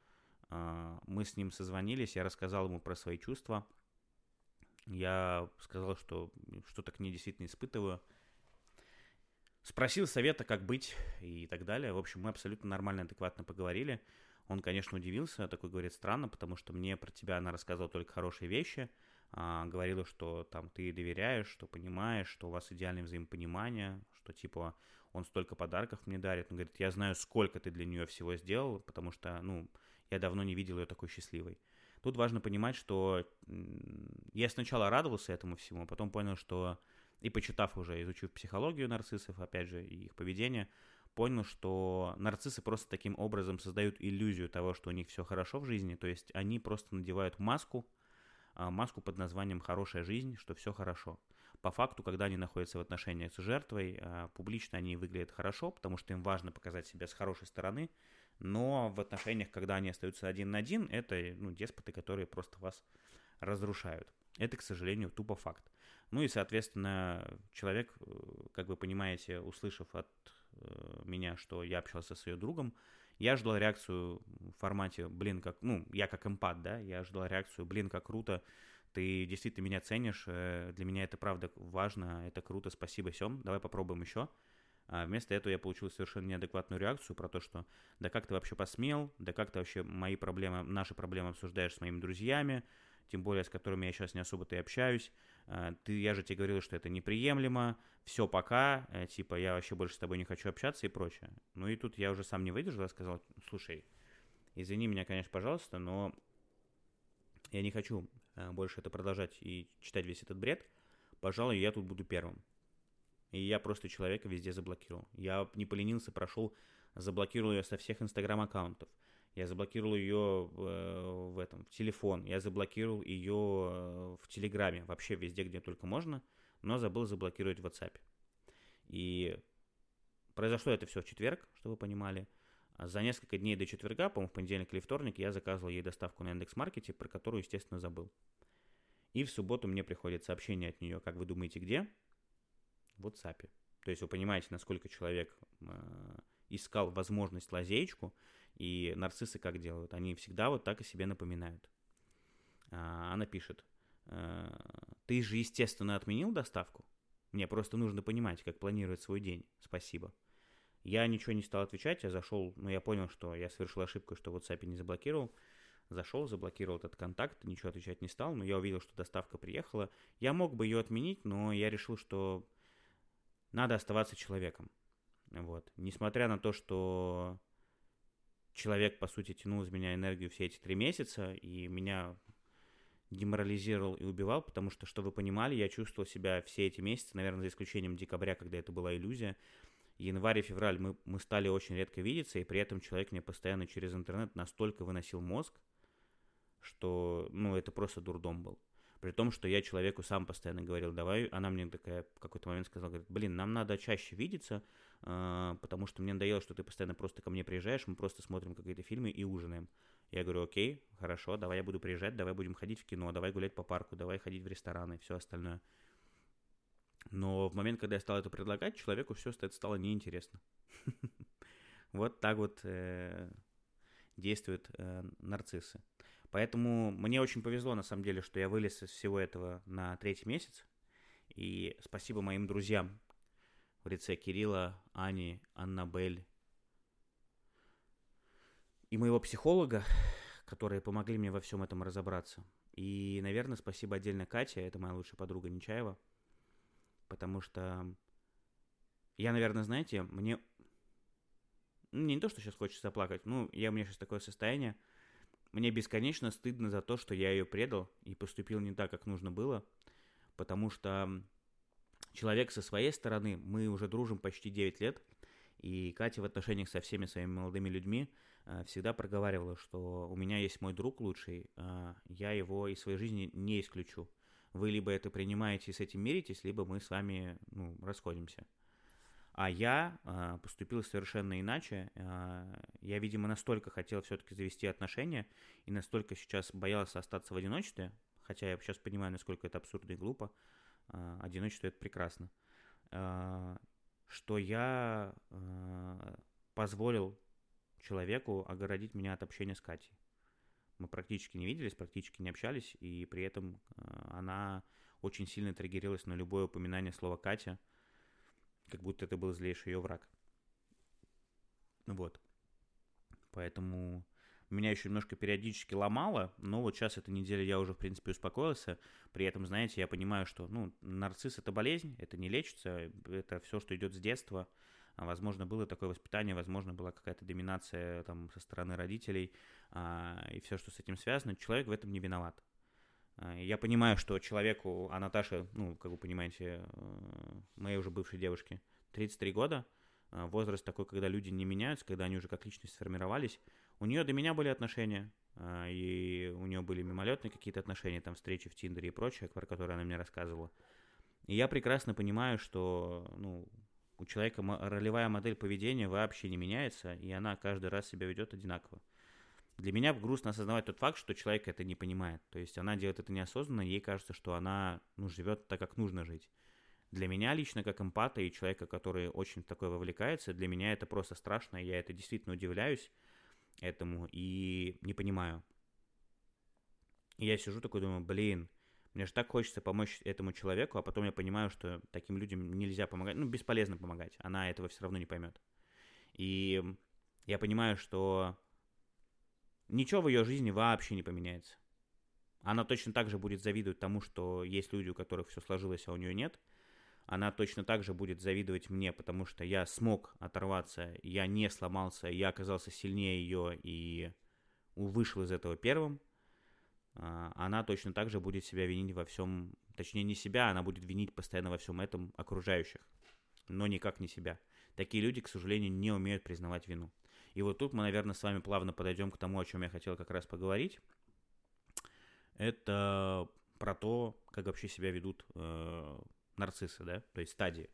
А, мы с ним созвонились, я рассказал ему про свои чувства. Я сказал, что что-то к ней действительно испытываю. Спросил совета, как быть и так далее. В общем, мы абсолютно нормально, адекватно поговорили. Он, конечно, удивился, такой говорит, странно, потому что мне про тебя она рассказывала только хорошие вещи. А, говорила, что там ты доверяешь, что понимаешь, что у вас идеальное взаимопонимание, что типа он столько подарков мне дарит. Он говорит, я знаю, сколько ты для нее всего сделал, потому что, ну, я давно не видел ее такой счастливой. Тут важно понимать, что я сначала радовался этому всему, а потом понял, что и почитав уже, изучив психологию нарциссов, опять же, и их поведение, понял, что нарциссы просто таким образом создают иллюзию того, что у них все хорошо в жизни, то есть они просто надевают маску, маску под названием «хорошая жизнь», что все хорошо. По факту, когда они находятся в отношениях с жертвой, а, публично они выглядят хорошо, потому что им важно показать себя с хорошей стороны, но в отношениях, когда они остаются один на один, это ну, деспоты, которые просто вас разрушают. Это, к сожалению, тупо факт. Ну и, соответственно, человек, э, как вы понимаете, услышав от э, меня, что я общался с ее другом, я ждал реакцию в формате, блин, как, ну, я как эмпат, да, я ждал реакцию, блин, как круто, ты действительно меня ценишь, э, для меня это правда важно, это круто, спасибо, Сем, давай попробуем еще. А вместо этого я получил совершенно неадекватную реакцию про то, что да как ты вообще посмел, да как ты вообще мои проблемы, наши проблемы обсуждаешь с моими друзьями, тем более с которыми я сейчас не особо-то и общаюсь. А, ты, я же тебе говорил, что это неприемлемо, все, пока, э, типа, я вообще больше с тобой не хочу общаться и прочее. Ну и тут я уже сам не выдержал, и сказал, слушай, извини меня, конечно, пожалуйста, но я не хочу э, больше это продолжать и читать весь этот бред. Пожалуй, я тут буду первым. И я просто человека везде заблокировал. Я не поленился, прошел, заблокировал ее со всех инстаграм-аккаунтов. Я заблокировал ее э, в этом, в телефон. Я заблокировал ее э, в Телеграме. Вообще везде, где только можно. Но забыл заблокировать в WhatsApp. И произошло это все в четверг, чтобы вы понимали. За несколько дней до четверга, по-моему, в понедельник или вторник, я заказывал ей доставку на Яндекс.Маркете, про которую, естественно, забыл. И в субботу мне приходит сообщение от нее, как вы думаете, где? в WhatsApp. То есть вы понимаете, насколько человек э, искал возможность лазеечку, и нарциссы как делают? Они всегда вот так и себе напоминают. А, она пишет, э, ты же, естественно, отменил доставку? Мне просто нужно понимать, как планировать свой день. Спасибо. Я ничего не стал отвечать, я зашел, ну я понял, что я совершил ошибку, что WhatsApp не заблокировал. Зашел, заблокировал этот контакт, ничего отвечать не стал, но я увидел, что доставка приехала. Я мог бы ее отменить, но я решил, что надо оставаться человеком. Вот. Несмотря на то, что человек, по сути, тянул из меня энергию все эти три месяца, и меня деморализировал и убивал, потому что, что вы понимали, я чувствовал себя все эти месяцы, наверное, за исключением декабря, когда это была иллюзия. Январь и февраль мы, мы стали очень редко видеться, и при этом человек мне постоянно через интернет настолько выносил мозг, что, ну, это просто дурдом был. При том, что я человеку сам постоянно говорил, давай, она мне такая в какой-то момент сказала, говорит, блин, нам надо чаще видеться, потому что мне надоело, что ты постоянно просто ко мне приезжаешь, мы просто смотрим какие-то фильмы и ужинаем. Я говорю, окей, хорошо, давай я буду приезжать, давай будем ходить в кино, давай гулять по парку, давай ходить в рестораны и все остальное. Но в момент, когда я стал это предлагать, человеку все это стало неинтересно. Вот так вот э, действуют э, нарциссы. Поэтому мне очень повезло, на самом деле, что я вылез из всего этого на третий месяц. И спасибо моим друзьям в лице Кирилла, Ани, Аннабель и моего психолога, которые помогли мне во всем этом разобраться. И, наверное, спасибо отдельно Кате, это моя лучшая подруга Нечаева, потому что я, наверное, знаете, мне ну, не то, что сейчас хочется плакать, ну, я, у меня сейчас такое состояние, мне бесконечно стыдно за то, что я ее предал и поступил не так, как нужно было, потому что человек со своей стороны, мы уже дружим почти 9 лет, и Катя в отношениях со всеми своими молодыми людьми э, всегда проговаривала, что у меня есть мой друг лучший, э, я его из своей жизни не исключу. Вы либо это принимаете и с этим миритесь, либо мы с вами ну, расходимся. А я э, поступил совершенно иначе. Э, я, видимо, настолько хотел все-таки завести отношения и настолько сейчас боялся остаться в одиночестве, хотя я сейчас понимаю, насколько это абсурдно и глупо. Э, одиночество это прекрасно. Э, что я э, позволил человеку огородить меня от общения с Катей. Мы практически не виделись, практически не общались, и при этом она очень сильно триггерилась на любое упоминание слова Катя, как будто это был злейший ее враг. Вот. Поэтому меня еще немножко периодически ломало, но вот сейчас эта неделя я уже, в принципе, успокоился. При этом, знаете, я понимаю, что, ну, нарцисс — это болезнь, это не лечится, это все, что идет с детства. А, возможно, было такое воспитание, возможно, была какая-то доминация там со стороны родителей а, и все, что с этим связано. Человек в этом не виноват. А, я понимаю, что человеку, а Наташа, ну, как вы понимаете, э, моей уже бывшей девушке, 33 года, возраст такой, когда люди не меняются, когда они уже как личность сформировались, у нее до меня были отношения, а, и у нее были мимолетные какие-то отношения, там встречи в Тиндере и прочее, про которые она мне рассказывала. И я прекрасно понимаю, что ну, у человека ролевая модель поведения вообще не меняется, и она каждый раз себя ведет одинаково. Для меня грустно осознавать тот факт, что человек это не понимает. То есть она делает это неосознанно, ей кажется, что она ну, живет так, как нужно жить. Для меня лично, как эмпата и человека, который очень в такое вовлекается, для меня это просто страшно, я это действительно удивляюсь этому и не понимаю. И я сижу такой, думаю, блин, мне же так хочется помочь этому человеку, а потом я понимаю, что таким людям нельзя помогать, ну, бесполезно помогать, она этого все равно не поймет. И я понимаю, что ничего в ее жизни вообще не поменяется. Она точно так же будет завидовать тому, что есть люди, у которых все сложилось, а у нее нет – она точно так же будет завидовать мне, потому что я смог оторваться, я не сломался, я оказался сильнее ее и вышел из этого первым. А, она точно так же будет себя винить во всем, точнее не себя, она будет винить постоянно во всем этом окружающих, но никак не себя. Такие люди, к сожалению, не умеют признавать вину. И вот тут мы, наверное, с вами плавно подойдем к тому, о чем я хотел как раз поговорить. Это про то, как вообще себя ведут э, нарциссы, да, то есть стадии.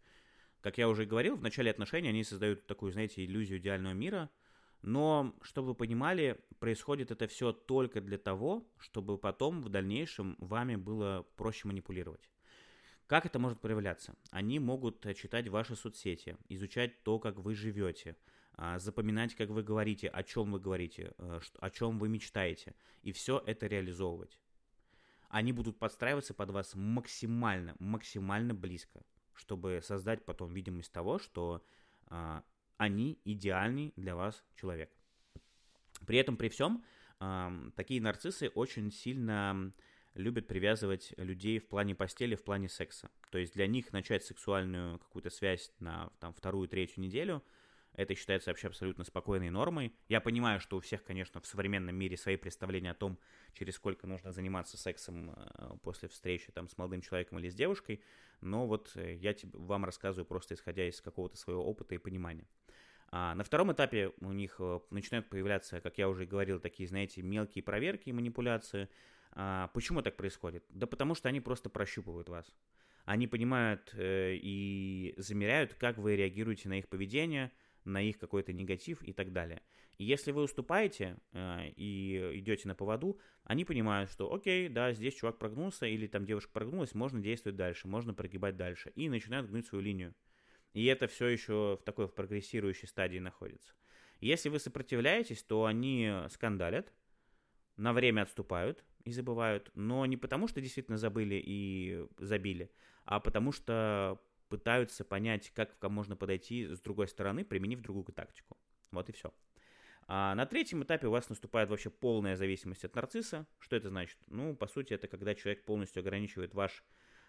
Как я уже говорил, в начале отношений они создают такую, знаете, иллюзию идеального мира, но, чтобы вы понимали, происходит это все только для того, чтобы потом в дальнейшем вами было проще манипулировать. Как это может проявляться? Они могут читать ваши соцсети, изучать то, как вы живете, а, запоминать, как вы говорите, о чем вы говорите, э, о чем вы мечтаете, и все это реализовывать они будут подстраиваться под вас максимально, максимально близко, чтобы создать потом видимость того, что э, они идеальный для вас человек. При этом, при всем, э, такие нарциссы очень сильно любят привязывать людей в плане постели, в плане секса. То есть для них начать сексуальную какую-то связь на там, вторую, третью неделю – это считается вообще абсолютно спокойной нормой. Я понимаю, что у всех, конечно, в современном мире свои представления о том, через сколько нужно заниматься сексом э, после встречи там, с молодым человеком или с девушкой, но вот э, я вам рассказываю просто исходя из какого-то своего опыта и понимания. А на втором этапе у них э, начинают появляться, как я уже говорил, такие, знаете, мелкие проверки и манипуляции. А почему так происходит? Да потому что они просто прощупывают вас. Они понимают и замеряют, как вы реагируете на их поведение – на их какой-то негатив и так далее. И если вы уступаете э, и идете на поводу, они понимают, что окей, да, здесь чувак прогнулся или там девушка прогнулась, можно действовать дальше, можно прогибать дальше. И начинают гнуть свою линию. И это все еще в такой в прогрессирующей стадии находится. Если вы сопротивляетесь, то они скандалят, на время отступают и забывают, но не потому, что действительно забыли и забили, а потому что пытаются понять, как можно подойти с другой стороны, применив другую тактику. Вот и все. А на третьем этапе у вас наступает вообще полная зависимость от нарцисса. Что это значит? Ну, по сути, это когда человек полностью ограничивает ваш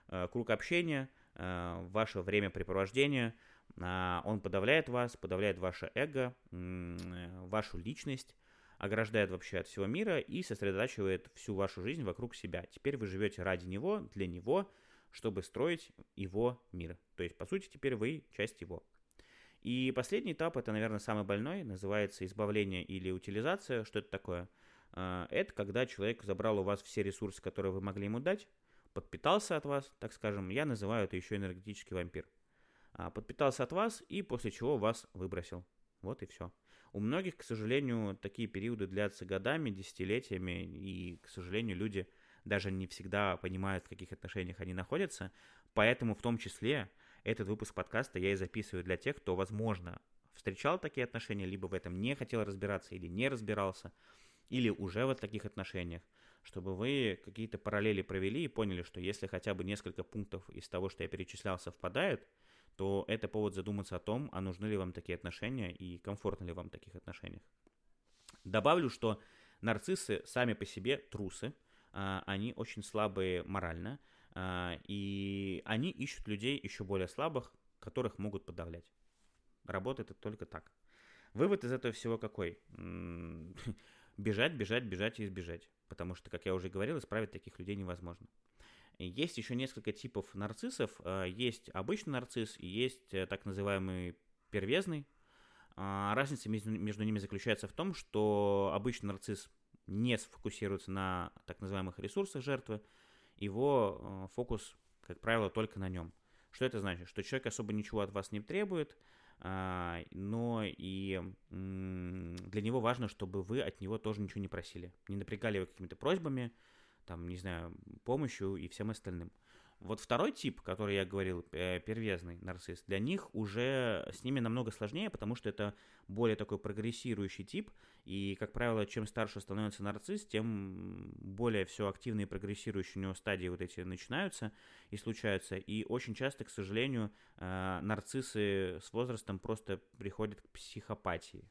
э, круг общения, э, ваше времяпрепровождение, э, он подавляет вас, подавляет ваше эго, э, вашу личность, ограждает вообще от всего мира и сосредотачивает всю вашу жизнь вокруг себя. Теперь вы живете ради него, для него, чтобы строить его мир. То есть, по сути, теперь вы часть его. И последний этап, это, наверное, самый больной, называется избавление или утилизация. Что это такое? А, это когда человек забрал у вас все ресурсы, которые вы могли ему дать, подпитался от вас, так скажем, я называю это еще энергетический вампир. А, подпитался от вас и после чего вас выбросил. Вот и все. У многих, к сожалению, такие периоды длятся годами, десятилетиями, и, к сожалению, люди даже не всегда понимают, в каких отношениях они находятся. Поэтому в том числе этот выпуск подкаста я и записываю для тех, кто, возможно, встречал такие отношения, либо в этом не хотел разбираться или не разбирался, или уже в таких отношениях. чтобы вы какие-то параллели провели и поняли, что если хотя бы несколько пунктов из того, что я перечислял, совпадает, то это повод задуматься о том, а нужны ли вам такие отношения и комфортно ли вам в таких отношениях. Добавлю, что нарциссы сами по себе трусы, они очень слабые морально, а, и они ищут людей еще более слабых, которых могут подавлять. Работает это только так. Вывод из этого всего какой? Бежать, бежать, бежать и избежать. Потому что, как я уже говорил, исправить таких людей невозможно. Есть еще несколько типов нарциссов. А, есть обычный нарцисс и есть э, так называемый первезный. А, разница между ними заключается в том, что обычный нарцисс не сфокусируется на так называемых ресурсах жертвы, его э, фокус, как правило, только на нем. Что это значит? Что человек особо ничего от вас не требует, а, но и для него важно, чтобы вы от него тоже ничего не просили. Не напрягали его какими-то просьбами, там, не знаю, помощью и всем остальным. Вот второй тип, который я говорил, э, первезный нарцисс, для них уже с ними намного сложнее, потому что это более такой прогрессирующий тип, и, как правило, чем старше становится нарцисс, тем более все активные прогрессирующие у него стадии вот эти начинаются и случаются, и очень часто, к сожалению, э, нарциссы с возрастом просто приходят к психопатии.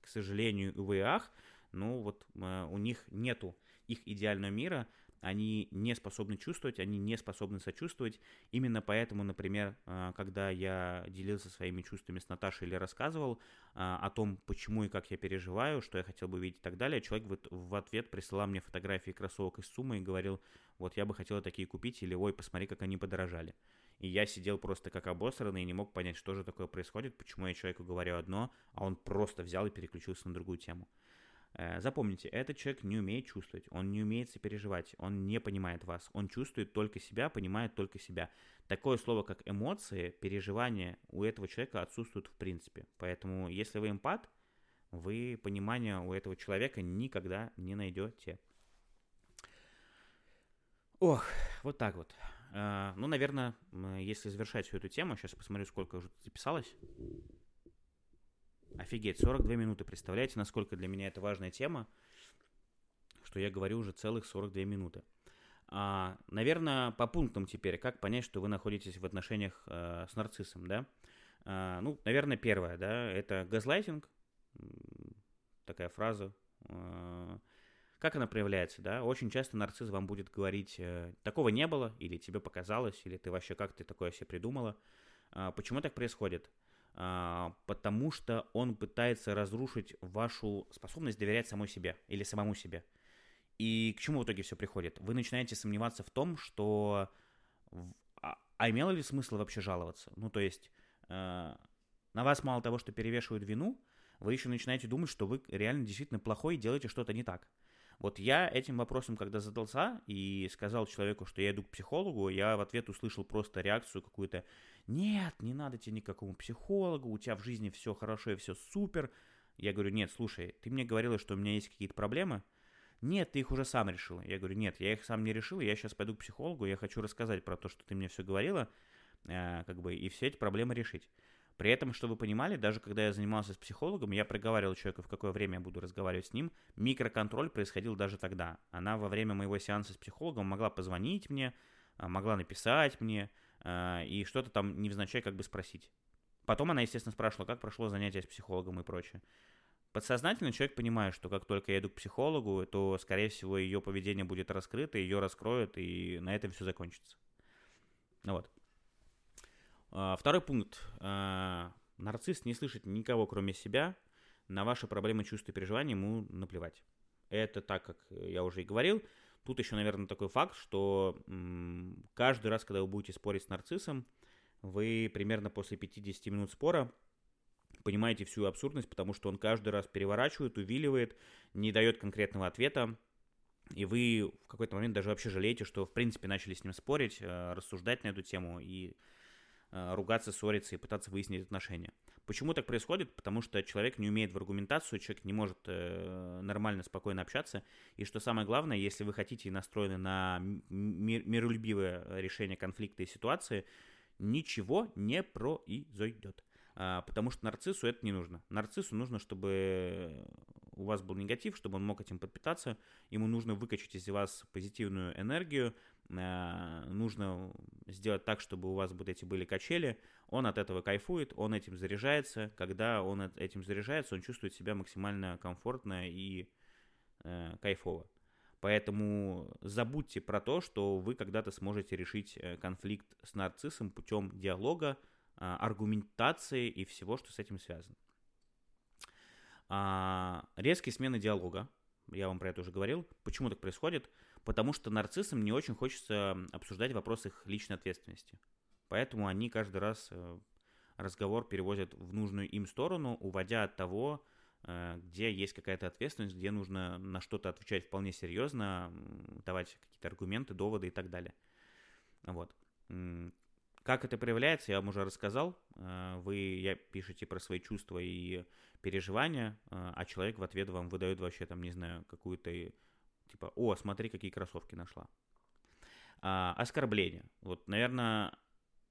К сожалению, увы и ах, ну вот э, у них нету их идеального мира, они не способны чувствовать, они не способны сочувствовать. Именно поэтому, например, а, когда я делился своими чувствами с Наташей или рассказывал а, о том, почему и как я переживаю, что я хотел бы видеть и так далее, человек в ответ присылал мне фотографии кроссовок из суммы и говорил, вот я бы хотел такие купить, или ой, посмотри, как они подорожали. И я сидел просто как обосранный и не мог понять, что же такое происходит, почему я человеку говорю одно, а он просто взял и переключился на другую тему. Э, запомните, этот человек не умеет чувствовать, он не умеет сопереживать, он не понимает вас, он чувствует только себя, понимает только себя. Такое слово, как эмоции, переживания у этого человека отсутствуют в принципе. Поэтому, если вы эмпат, вы понимания у этого человека никогда не найдете. Ох, вот так вот. Э, ну, наверное, если завершать всю эту тему, сейчас посмотрю, сколько уже записалось. Офигеть, 42 минуты. Представляете, насколько для меня это важная тема, что я говорю уже целых 42 минуты. А, наверное, по пунктам теперь, как понять, что вы находитесь в отношениях э, с нарциссом, да? А, ну, наверное, первое, да, это газлайтинг, такая фраза. А, как она проявляется, да? Очень часто нарцисс вам будет говорить, э, такого не было, или тебе показалось, или ты вообще как ты такое себе придумала. А, почему так происходит? А, потому что он пытается разрушить вашу способность доверять самой себе или самому себе. И к чему в итоге все приходит? Вы начинаете сомневаться в том, что а, а имело ли смысл вообще жаловаться? Ну, то есть э, на вас мало того, что перевешивают вину, вы еще начинаете думать, что вы реально действительно плохой и делаете что-то не так. Вот я этим вопросом, когда задался и сказал человеку, что я иду к психологу, я в ответ услышал просто реакцию какую-то «Нет, не надо тебе никакому психологу, у тебя в жизни все хорошо и все супер». Я говорю «Нет, слушай, ты мне говорила, что у меня есть какие-то проблемы?» «Нет, ты их уже сам решил». Я говорю «Нет, я их сам не решил, я сейчас пойду к психологу, я хочу рассказать про то, что ты мне все говорила, э, как бы, и все эти проблемы решить». При этом, чтобы вы понимали, даже когда я занимался с психологом, я проговаривал человеку, в какое время я буду разговаривать с ним. Микроконтроль происходил даже тогда. Она во время моего сеанса с психологом могла позвонить мне, а, могла написать мне а, и что-то там невзначай как бы спросить. Потом она, естественно, спрашивала, как прошло занятие с психологом и прочее. Подсознательно человек понимает, что как только я иду к психологу, то, скорее всего, ее поведение будет раскрыто, ее раскроют, и на этом все закончится. Вот. А, второй пункт. А, нарцисс не слышит никого, кроме себя. На ваши проблемы, чувства и переживания ему наплевать. Это так, как я уже и говорил. Тут еще, наверное, такой факт, что каждый раз, когда вы будете спорить с нарциссом, вы примерно после 50 минут спора понимаете всю абсурдность, потому что он каждый раз переворачивает, увиливает, не дает конкретного ответа, и вы в какой-то момент даже вообще жалеете, что в принципе начали с ним спорить, э, рассуждать на эту тему и ругаться, ссориться и пытаться выяснить отношения. Почему так происходит? Потому что человек не умеет в аргументацию, человек не может э, нормально, спокойно общаться. И что самое главное, если вы хотите и настроены на мир, миролюбивое решение конфликта и ситуации, ничего не произойдет. А, потому что нарциссу это не нужно. Нарциссу нужно, чтобы у вас был негатив, чтобы он мог этим подпитаться, ему нужно выкачать из вас позитивную энергию, э, нужно сделать так, чтобы у вас вот эти были качели, он от этого кайфует, он этим заряжается, когда он этим заряжается, он чувствует себя максимально комфортно и э, кайфово. Поэтому забудьте про то, что вы когда-то сможете решить э, конфликт с нарциссом путем диалога, аргументации и всего, что с этим связано. А, резкие смены диалога, я вам про это уже говорил. Почему так происходит? Потому что нарциссам не очень хочется обсуждать вопрос их личной ответственности. Поэтому они каждый раз э, разговор перевозят в нужную им сторону, уводя от того, э, где есть какая-то ответственность, где нужно на что-то отвечать вполне серьезно, давать какие-то аргументы, доводы и так далее. Вот. Как это проявляется, я вам уже рассказал. Э, вы я, пишете про свои чувства и переживания, э, а человек в ответ вам выдает вообще там, не знаю, какую-то, типа, о, смотри, какие кроссовки нашла. А, оскорбление. Вот, наверное,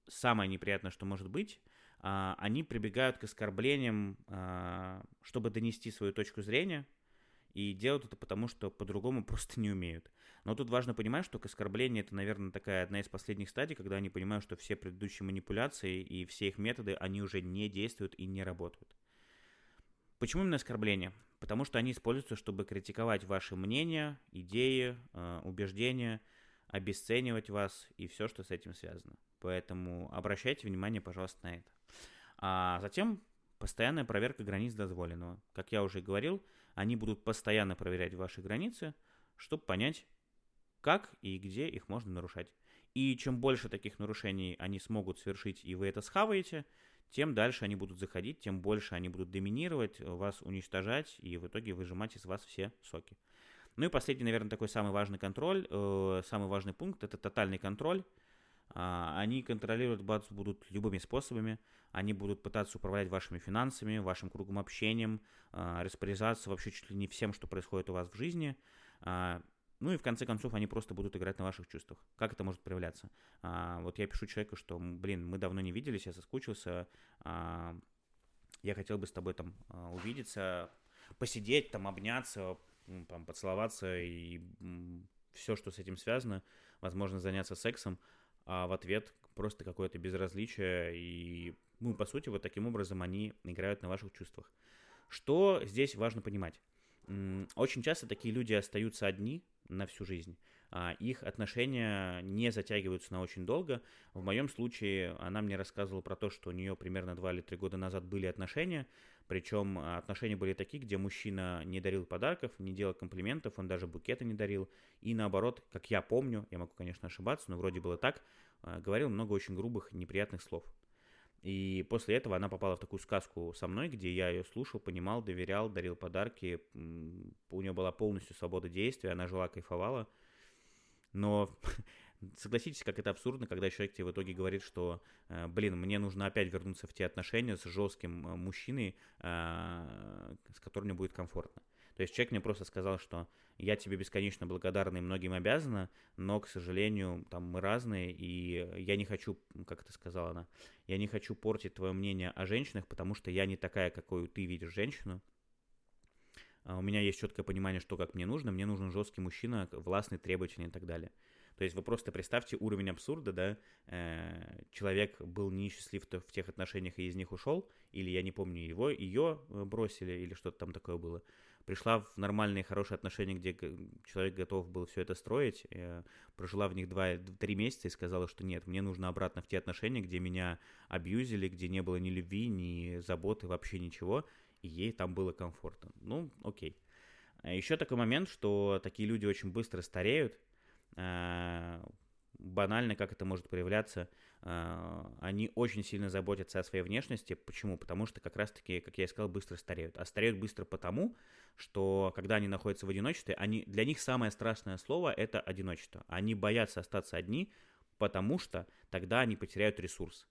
самое неприятное, что может быть, а, они прибегают к оскорблениям, а, чтобы донести свою точку зрения, и делают это потому, что по-другому просто не умеют. Но тут важно понимать, что к оскорблению это, наверное, такая одна из последних стадий, когда они понимают, что все предыдущие манипуляции и все их методы, они уже не действуют и не работают. Почему именно оскорбления? Потому что они используются, чтобы критиковать ваши мнения, идеи, э, убеждения, обесценивать вас и все, что с этим связано. Поэтому обращайте внимание, пожалуйста, на это. А затем постоянная проверка границ дозволенного. Как я уже говорил, они будут постоянно проверять ваши границы, чтобы понять, как и где их можно нарушать. И чем больше таких нарушений они смогут совершить, и вы это схаваете, тем дальше они будут заходить, тем больше они будут доминировать, вас уничтожать и в итоге выжимать из вас все соки. Ну и последний, наверное, такой самый важный контроль, э, самый важный пункт – это тотальный контроль. Э, они контролировать вас будут любыми способами. Они будут пытаться управлять вашими финансами, вашим кругом общения, э, распоряжаться вообще чуть ли не всем, что происходит у вас в жизни. Э, ну и в конце концов они просто будут играть на ваших чувствах. Как это может проявляться? А, вот я пишу человеку, что, блин, мы давно не виделись, я соскучился, а, я хотел бы с тобой там а, увидеться, посидеть, там обняться, там, поцеловаться и все, что с этим связано, возможно, заняться сексом, а в ответ просто какое-то безразличие и, ну, по сути, вот таким образом они играют на ваших чувствах. Что здесь важно понимать? Очень часто такие люди остаются одни, на всю жизнь. А их отношения не затягиваются на очень долго. В моем случае она мне рассказывала про то, что у нее примерно 2 или 3 года назад были отношения, причем отношения были такие, где мужчина не дарил подарков, не делал комплиментов, он даже букета не дарил. И наоборот, как я помню, я могу, конечно, ошибаться, но вроде было так, а, говорил много очень грубых, неприятных слов. И после этого она попала в такую сказку со мной, где я ее слушал, понимал, доверял, дарил подарки. У нее была полностью свобода действия, она жила, кайфовала. Но согласитесь, как это абсурдно, когда человек тебе в итоге говорит, что, э, блин, мне нужно опять вернуться в те отношения с жестким э, мужчиной, э, с которым мне будет комфортно. То есть человек мне просто сказал, что я тебе бесконечно благодарна и многим обязана, но, к сожалению, там мы разные, и я не хочу, как это сказала она, я не хочу портить твое мнение о женщинах, потому что я не такая, какую ты видишь женщину. А у меня есть четкое понимание, что как мне нужно. Мне нужен жесткий мужчина, властный, требовательный и так далее. То есть вы просто представьте уровень абсурда, да, э, человек был несчастлив в тех отношениях и из них ушел, или я не помню его, ее э, бросили, или что-то там такое было пришла в нормальные, хорошие отношения, где человек готов был все это строить, прожила в них 2-3 месяца и сказала, что нет, мне нужно обратно в те отношения, где меня абьюзили, где не было ни любви, ни заботы, вообще ничего, и ей там было комфортно. Ну, окей. А Еще такой момент, что такие люди очень быстро стареют, э, банально, как это может проявляться, а, они очень сильно заботятся о своей внешности. Почему? Потому что как раз-таки, как я и сказал, быстро стареют. А стареют быстро потому, что когда они находятся в одиночестве, они, для них самое страшное слово – это одиночество. Они боятся остаться одни, потому что тогда они потеряют ресурс.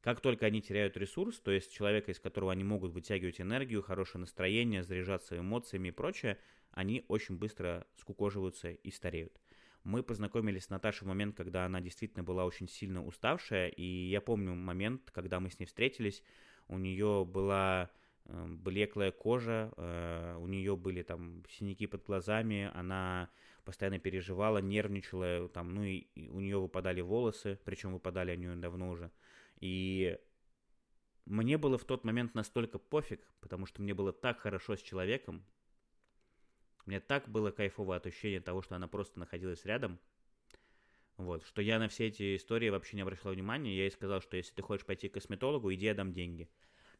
Как только они теряют ресурс, то есть человека, из которого они могут вытягивать энергию, хорошее настроение, заряжаться эмоциями и прочее, они очень быстро скукоживаются и стареют. Мы познакомились с Наташей в момент, когда она действительно была очень сильно уставшая, и я помню момент, когда мы с ней встретились, у нее была э, блеклая кожа, э, у нее были там синяки под глазами, она постоянно переживала, нервничала, там, ну и у нее выпадали волосы, причем выпадали они давно уже. И мне было в тот момент настолько пофиг, потому что мне было так хорошо с человеком, мне так было кайфово от ощущения того, что она просто находилась рядом, вот, что я на все эти истории вообще не обращал внимания. Я ей сказал, что если ты хочешь пойти к косметологу, иди, я дам деньги.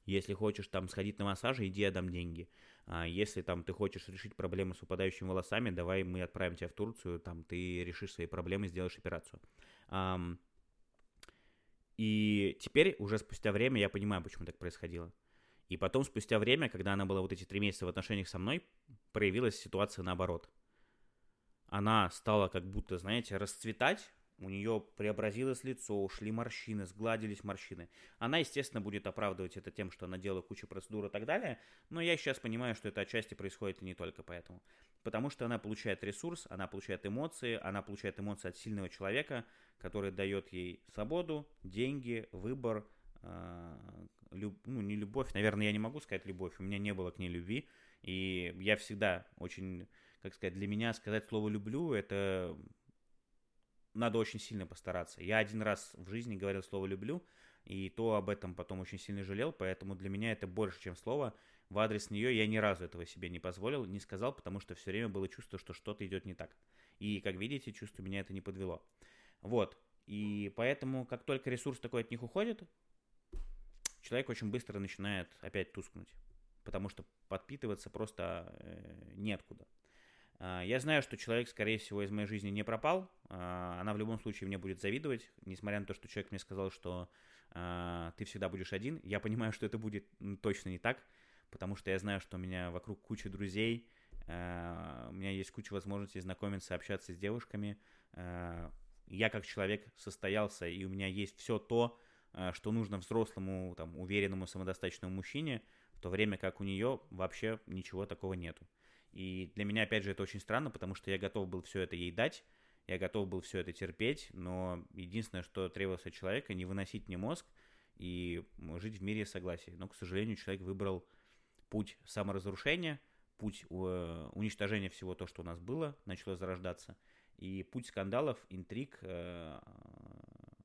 Если хочешь там сходить на массаж, иди, я дам деньги. А если там ты хочешь решить проблемы с упадающими волосами, давай мы отправим тебя в Турцию, там ты решишь свои проблемы, сделаешь операцию. Um, и теперь, уже спустя время, я понимаю, почему так происходило. И потом, спустя время, когда она была вот эти три месяца в отношениях со мной, проявилась ситуация наоборот она стала как будто, знаете, расцветать, у нее преобразилось лицо, ушли морщины, сгладились морщины. Она, естественно, будет оправдывать это тем, что она делала кучу процедур и так далее, но я сейчас понимаю, что это отчасти происходит и не только поэтому. Потому что она получает ресурс, она получает эмоции, она получает эмоции от сильного человека, который дает ей свободу, деньги, выбор, э, люб, ну, не любовь, наверное, я не могу сказать любовь, у меня не было к ней любви, и я всегда очень как сказать, для меня сказать слово «люблю» — это надо очень сильно постараться. Я один раз в жизни говорил слово «люблю», и то об этом потом очень сильно жалел, поэтому для меня это больше, чем слово. В адрес нее я ни разу этого себе не позволил, не сказал, потому что все время было чувство, что что-то идет не так. И, как видите, чувство меня это не подвело. Вот. И поэтому, как только ресурс такой от них уходит, человек очень быстро начинает опять тускнуть. Потому что подпитываться просто э, неоткуда. А, я знаю, что человек, скорее всего, из моей жизни не пропал. А, она в любом случае мне будет завидовать, несмотря на то, что человек мне сказал, что а, ты всегда будешь один. Я понимаю, что это будет точно не так, потому что я знаю, что у меня вокруг куча друзей, у меня есть куча возможностей знакомиться, общаться с девушками. Я как человек состоялся, и у меня есть все то, что нужно взрослому, там, уверенному, самодостаточному мужчине, в то время как у нее вообще ничего такого нету. И для меня, опять же, это очень странно, потому что я готов был все это ей дать, я готов был все это терпеть, но единственное, что требовалось от человека, не выносить мне мозг и жить в мире согласия. Но, к сожалению, человек выбрал путь саморазрушения, путь э, уничтожения всего то, что у нас было, начало зарождаться, и путь скандалов, интриг, э,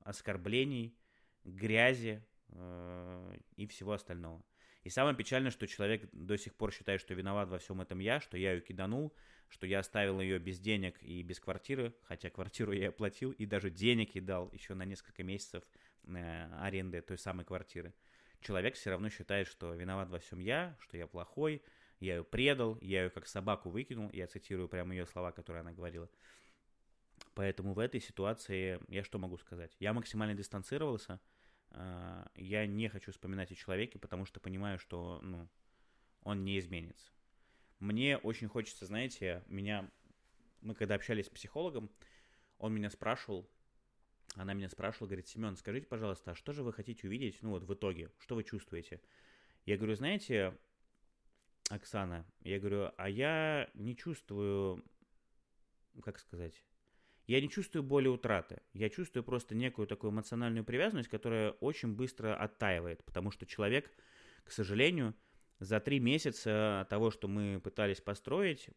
оскорблений, грязи э, и всего остального. И самое печальное, что человек до сих пор считает, что виноват во всем этом я, что я ее киданул, что я оставил ее без денег и без квартиры, хотя квартиру я оплатил и даже денег ей дал еще на несколько месяцев э, аренды той самой квартиры. Человек все равно считает, что виноват во всем я, что я плохой, я ее предал, я ее как собаку выкинул, я цитирую прямо ее слова, которые она говорила. Поэтому в этой ситуации я что могу сказать? Я максимально дистанцировался, я не хочу вспоминать о человеке, потому что понимаю, что ну, он не изменится. Мне очень хочется, знаете, меня... Мы когда общались с психологом, он меня спрашивал, она меня спрашивала, говорит, Семен, скажите, пожалуйста, а что же вы хотите увидеть, ну вот в итоге, что вы чувствуете? Я говорю, знаете, Оксана, я говорю, а я не чувствую, как сказать, я не чувствую боли утраты. Я чувствую просто некую такую эмоциональную привязанность, которая очень быстро оттаивает, потому что человек, к сожалению, за три месяца того, что мы пытались построить,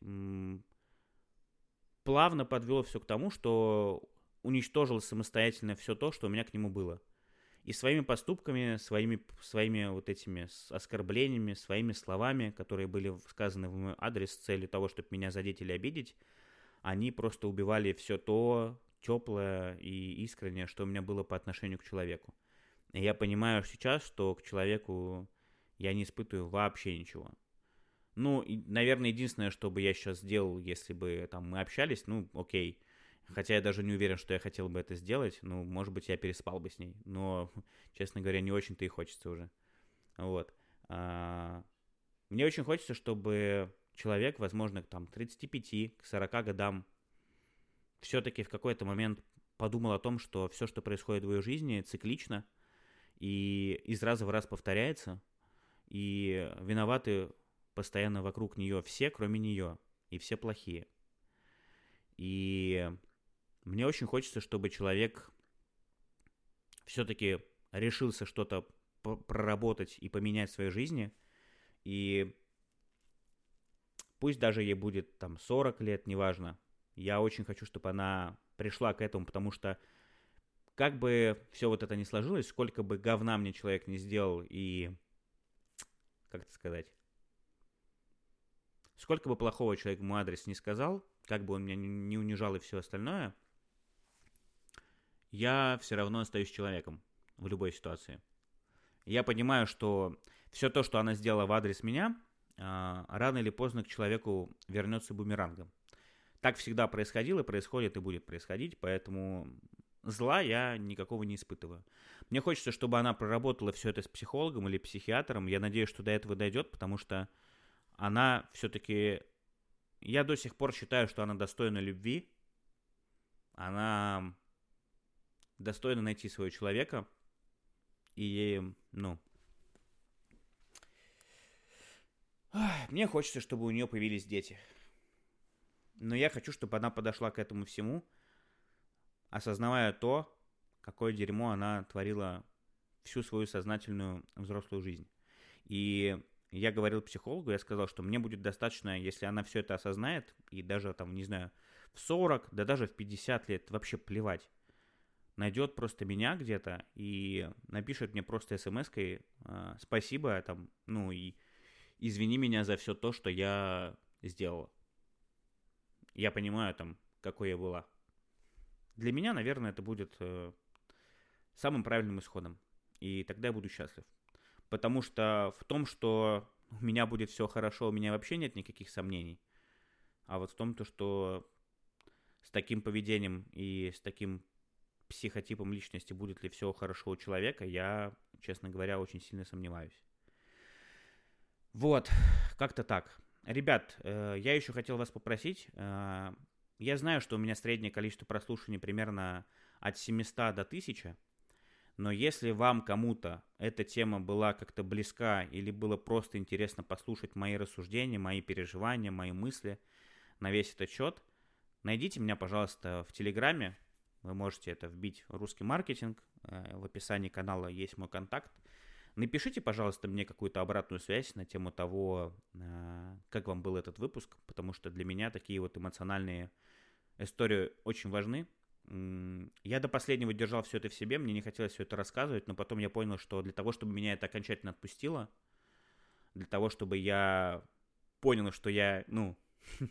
плавно подвело все к тому, что уничтожил самостоятельно все то, что у меня к нему было. И своими поступками, своими, своими вот этими оскорблениями, своими словами, которые были сказаны в мой адрес с целью того, чтобы меня задеть или обидеть, они просто убивали все то теплое и искреннее, что у меня было по отношению к человеку. И я понимаю сейчас, что к человеку я не испытываю вообще ничего. Ну, и, наверное, единственное, что бы я сейчас сделал, если бы там мы общались, ну, окей. Хотя я даже не уверен, что я хотел бы это сделать. Ну, может быть, я переспал бы с ней. Но, честно говоря, не очень-то и хочется уже. Вот. А, мне очень хочется, чтобы человек, возможно, там, к 35, к 40 годам, все-таки в какой-то момент подумал о том, что все, что происходит в ее жизни, циклично и из раза в раз повторяется, и виноваты постоянно вокруг нее все, кроме нее, и все плохие. И мне очень хочется, чтобы человек все-таки решился что-то проработать и поменять в своей жизни – И пусть даже ей будет там 40 лет, неважно, я очень хочу, чтобы она пришла к этому, потому что как бы все вот это не сложилось, сколько бы говна мне человек не сделал и, как это сказать, сколько бы плохого человек мой адрес не сказал, как бы он меня не унижал и все остальное, я все равно остаюсь человеком в любой ситуации. Я понимаю, что все то, что она сделала в адрес меня, рано или поздно к человеку вернется бумерангом. Так всегда происходило, происходит и будет происходить, поэтому зла я никакого не испытываю. Мне хочется, чтобы она проработала все это с психологом или психиатром. Я надеюсь, что до этого дойдет, потому что она все-таки... Я до сих пор считаю, что она достойна любви. Она достойна найти своего человека. И, ну... Мне хочется, чтобы у нее появились дети. Но я хочу, чтобы она подошла к этому всему, осознавая то, какое дерьмо она творила всю свою сознательную взрослую жизнь. И я говорил психологу, я сказал, что мне будет достаточно, если она все это осознает, и даже там, не знаю, в 40, да даже в 50 лет, вообще плевать. Найдет просто меня где-то и напишет мне просто смс-кой э, спасибо, там, ну и извини меня за все то, что я сделала я понимаю там, какой я была. Для меня, наверное, это будет э, самым правильным исходом. И тогда я буду счастлив. Потому что в том, что у меня будет все хорошо, у меня вообще нет никаких сомнений. А вот в том, то, что с таким поведением и с таким психотипом личности будет ли все хорошо у человека, я, честно говоря, очень сильно сомневаюсь. Вот, как-то так. Ребят, э, я еще хотел вас попросить. Э, я знаю, что у меня среднее количество прослушиваний примерно от 700 до 1000. Но если вам кому-то эта тема была как-то близка или было просто интересно послушать мои рассуждения, мои переживания, мои мысли на весь этот счет, найдите меня, пожалуйста, в Телеграме. Вы можете это вбить русский маркетинг. Э, в описании канала есть мой контакт. Напишите, пожалуйста, мне какую-то обратную связь на тему того, а, как вам был этот выпуск, потому что для меня такие вот эмоциональные истории очень важны. Я до последнего держал все это в себе, мне не хотелось все это рассказывать, но потом я понял, что для того, чтобы меня это окончательно отпустило, для того, чтобы я понял, что я, ну,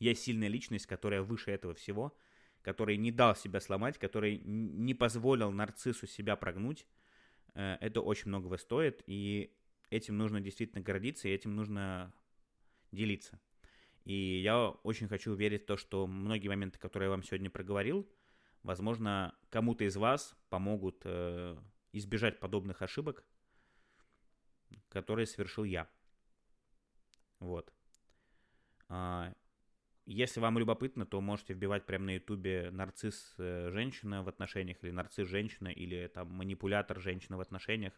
я сильная личность, которая выше этого всего, который не дал себя сломать, который не позволил нарциссу себя прогнуть, Э, это очень многого стоит, и этим нужно действительно гордиться, и этим нужно делиться. И я очень хочу верить в то, что многие моменты, которые я вам сегодня проговорил, возможно, кому-то из вас помогут э, избежать подобных ошибок, которые совершил я. Вот. Если вам любопытно, то можете вбивать прямо на ютубе нарцисс э, женщина в отношениях или нарцисс женщина или там манипулятор женщина в отношениях.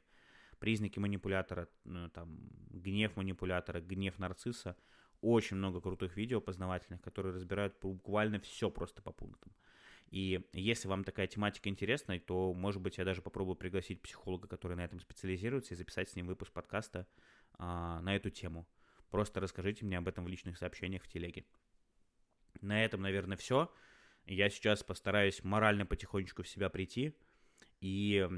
Признаки манипулятора, ну, там гнев манипулятора, гнев нарцисса. Очень много крутых видео познавательных, которые разбирают буквально все просто по пунктам. И если вам такая тематика интересна, то, может быть, я даже попробую пригласить психолога, который на этом специализируется, и записать с ним выпуск подкаста а, на эту тему. Просто расскажите мне об этом в личных сообщениях в телеге. На этом, наверное, все. Я сейчас постараюсь морально потихонечку в себя прийти и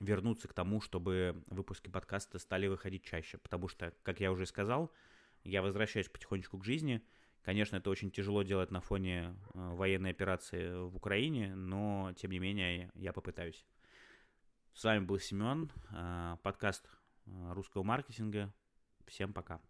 вернуться к тому, чтобы выпуски подкаста стали выходить чаще. Потому что, как я уже сказал, я возвращаюсь потихонечку к жизни. Конечно, это очень тяжело делать на фоне э, военной операции в Украине, но, тем не менее, я попытаюсь. С вами был Семен, э, подкаст э, русского маркетинга. Всем пока.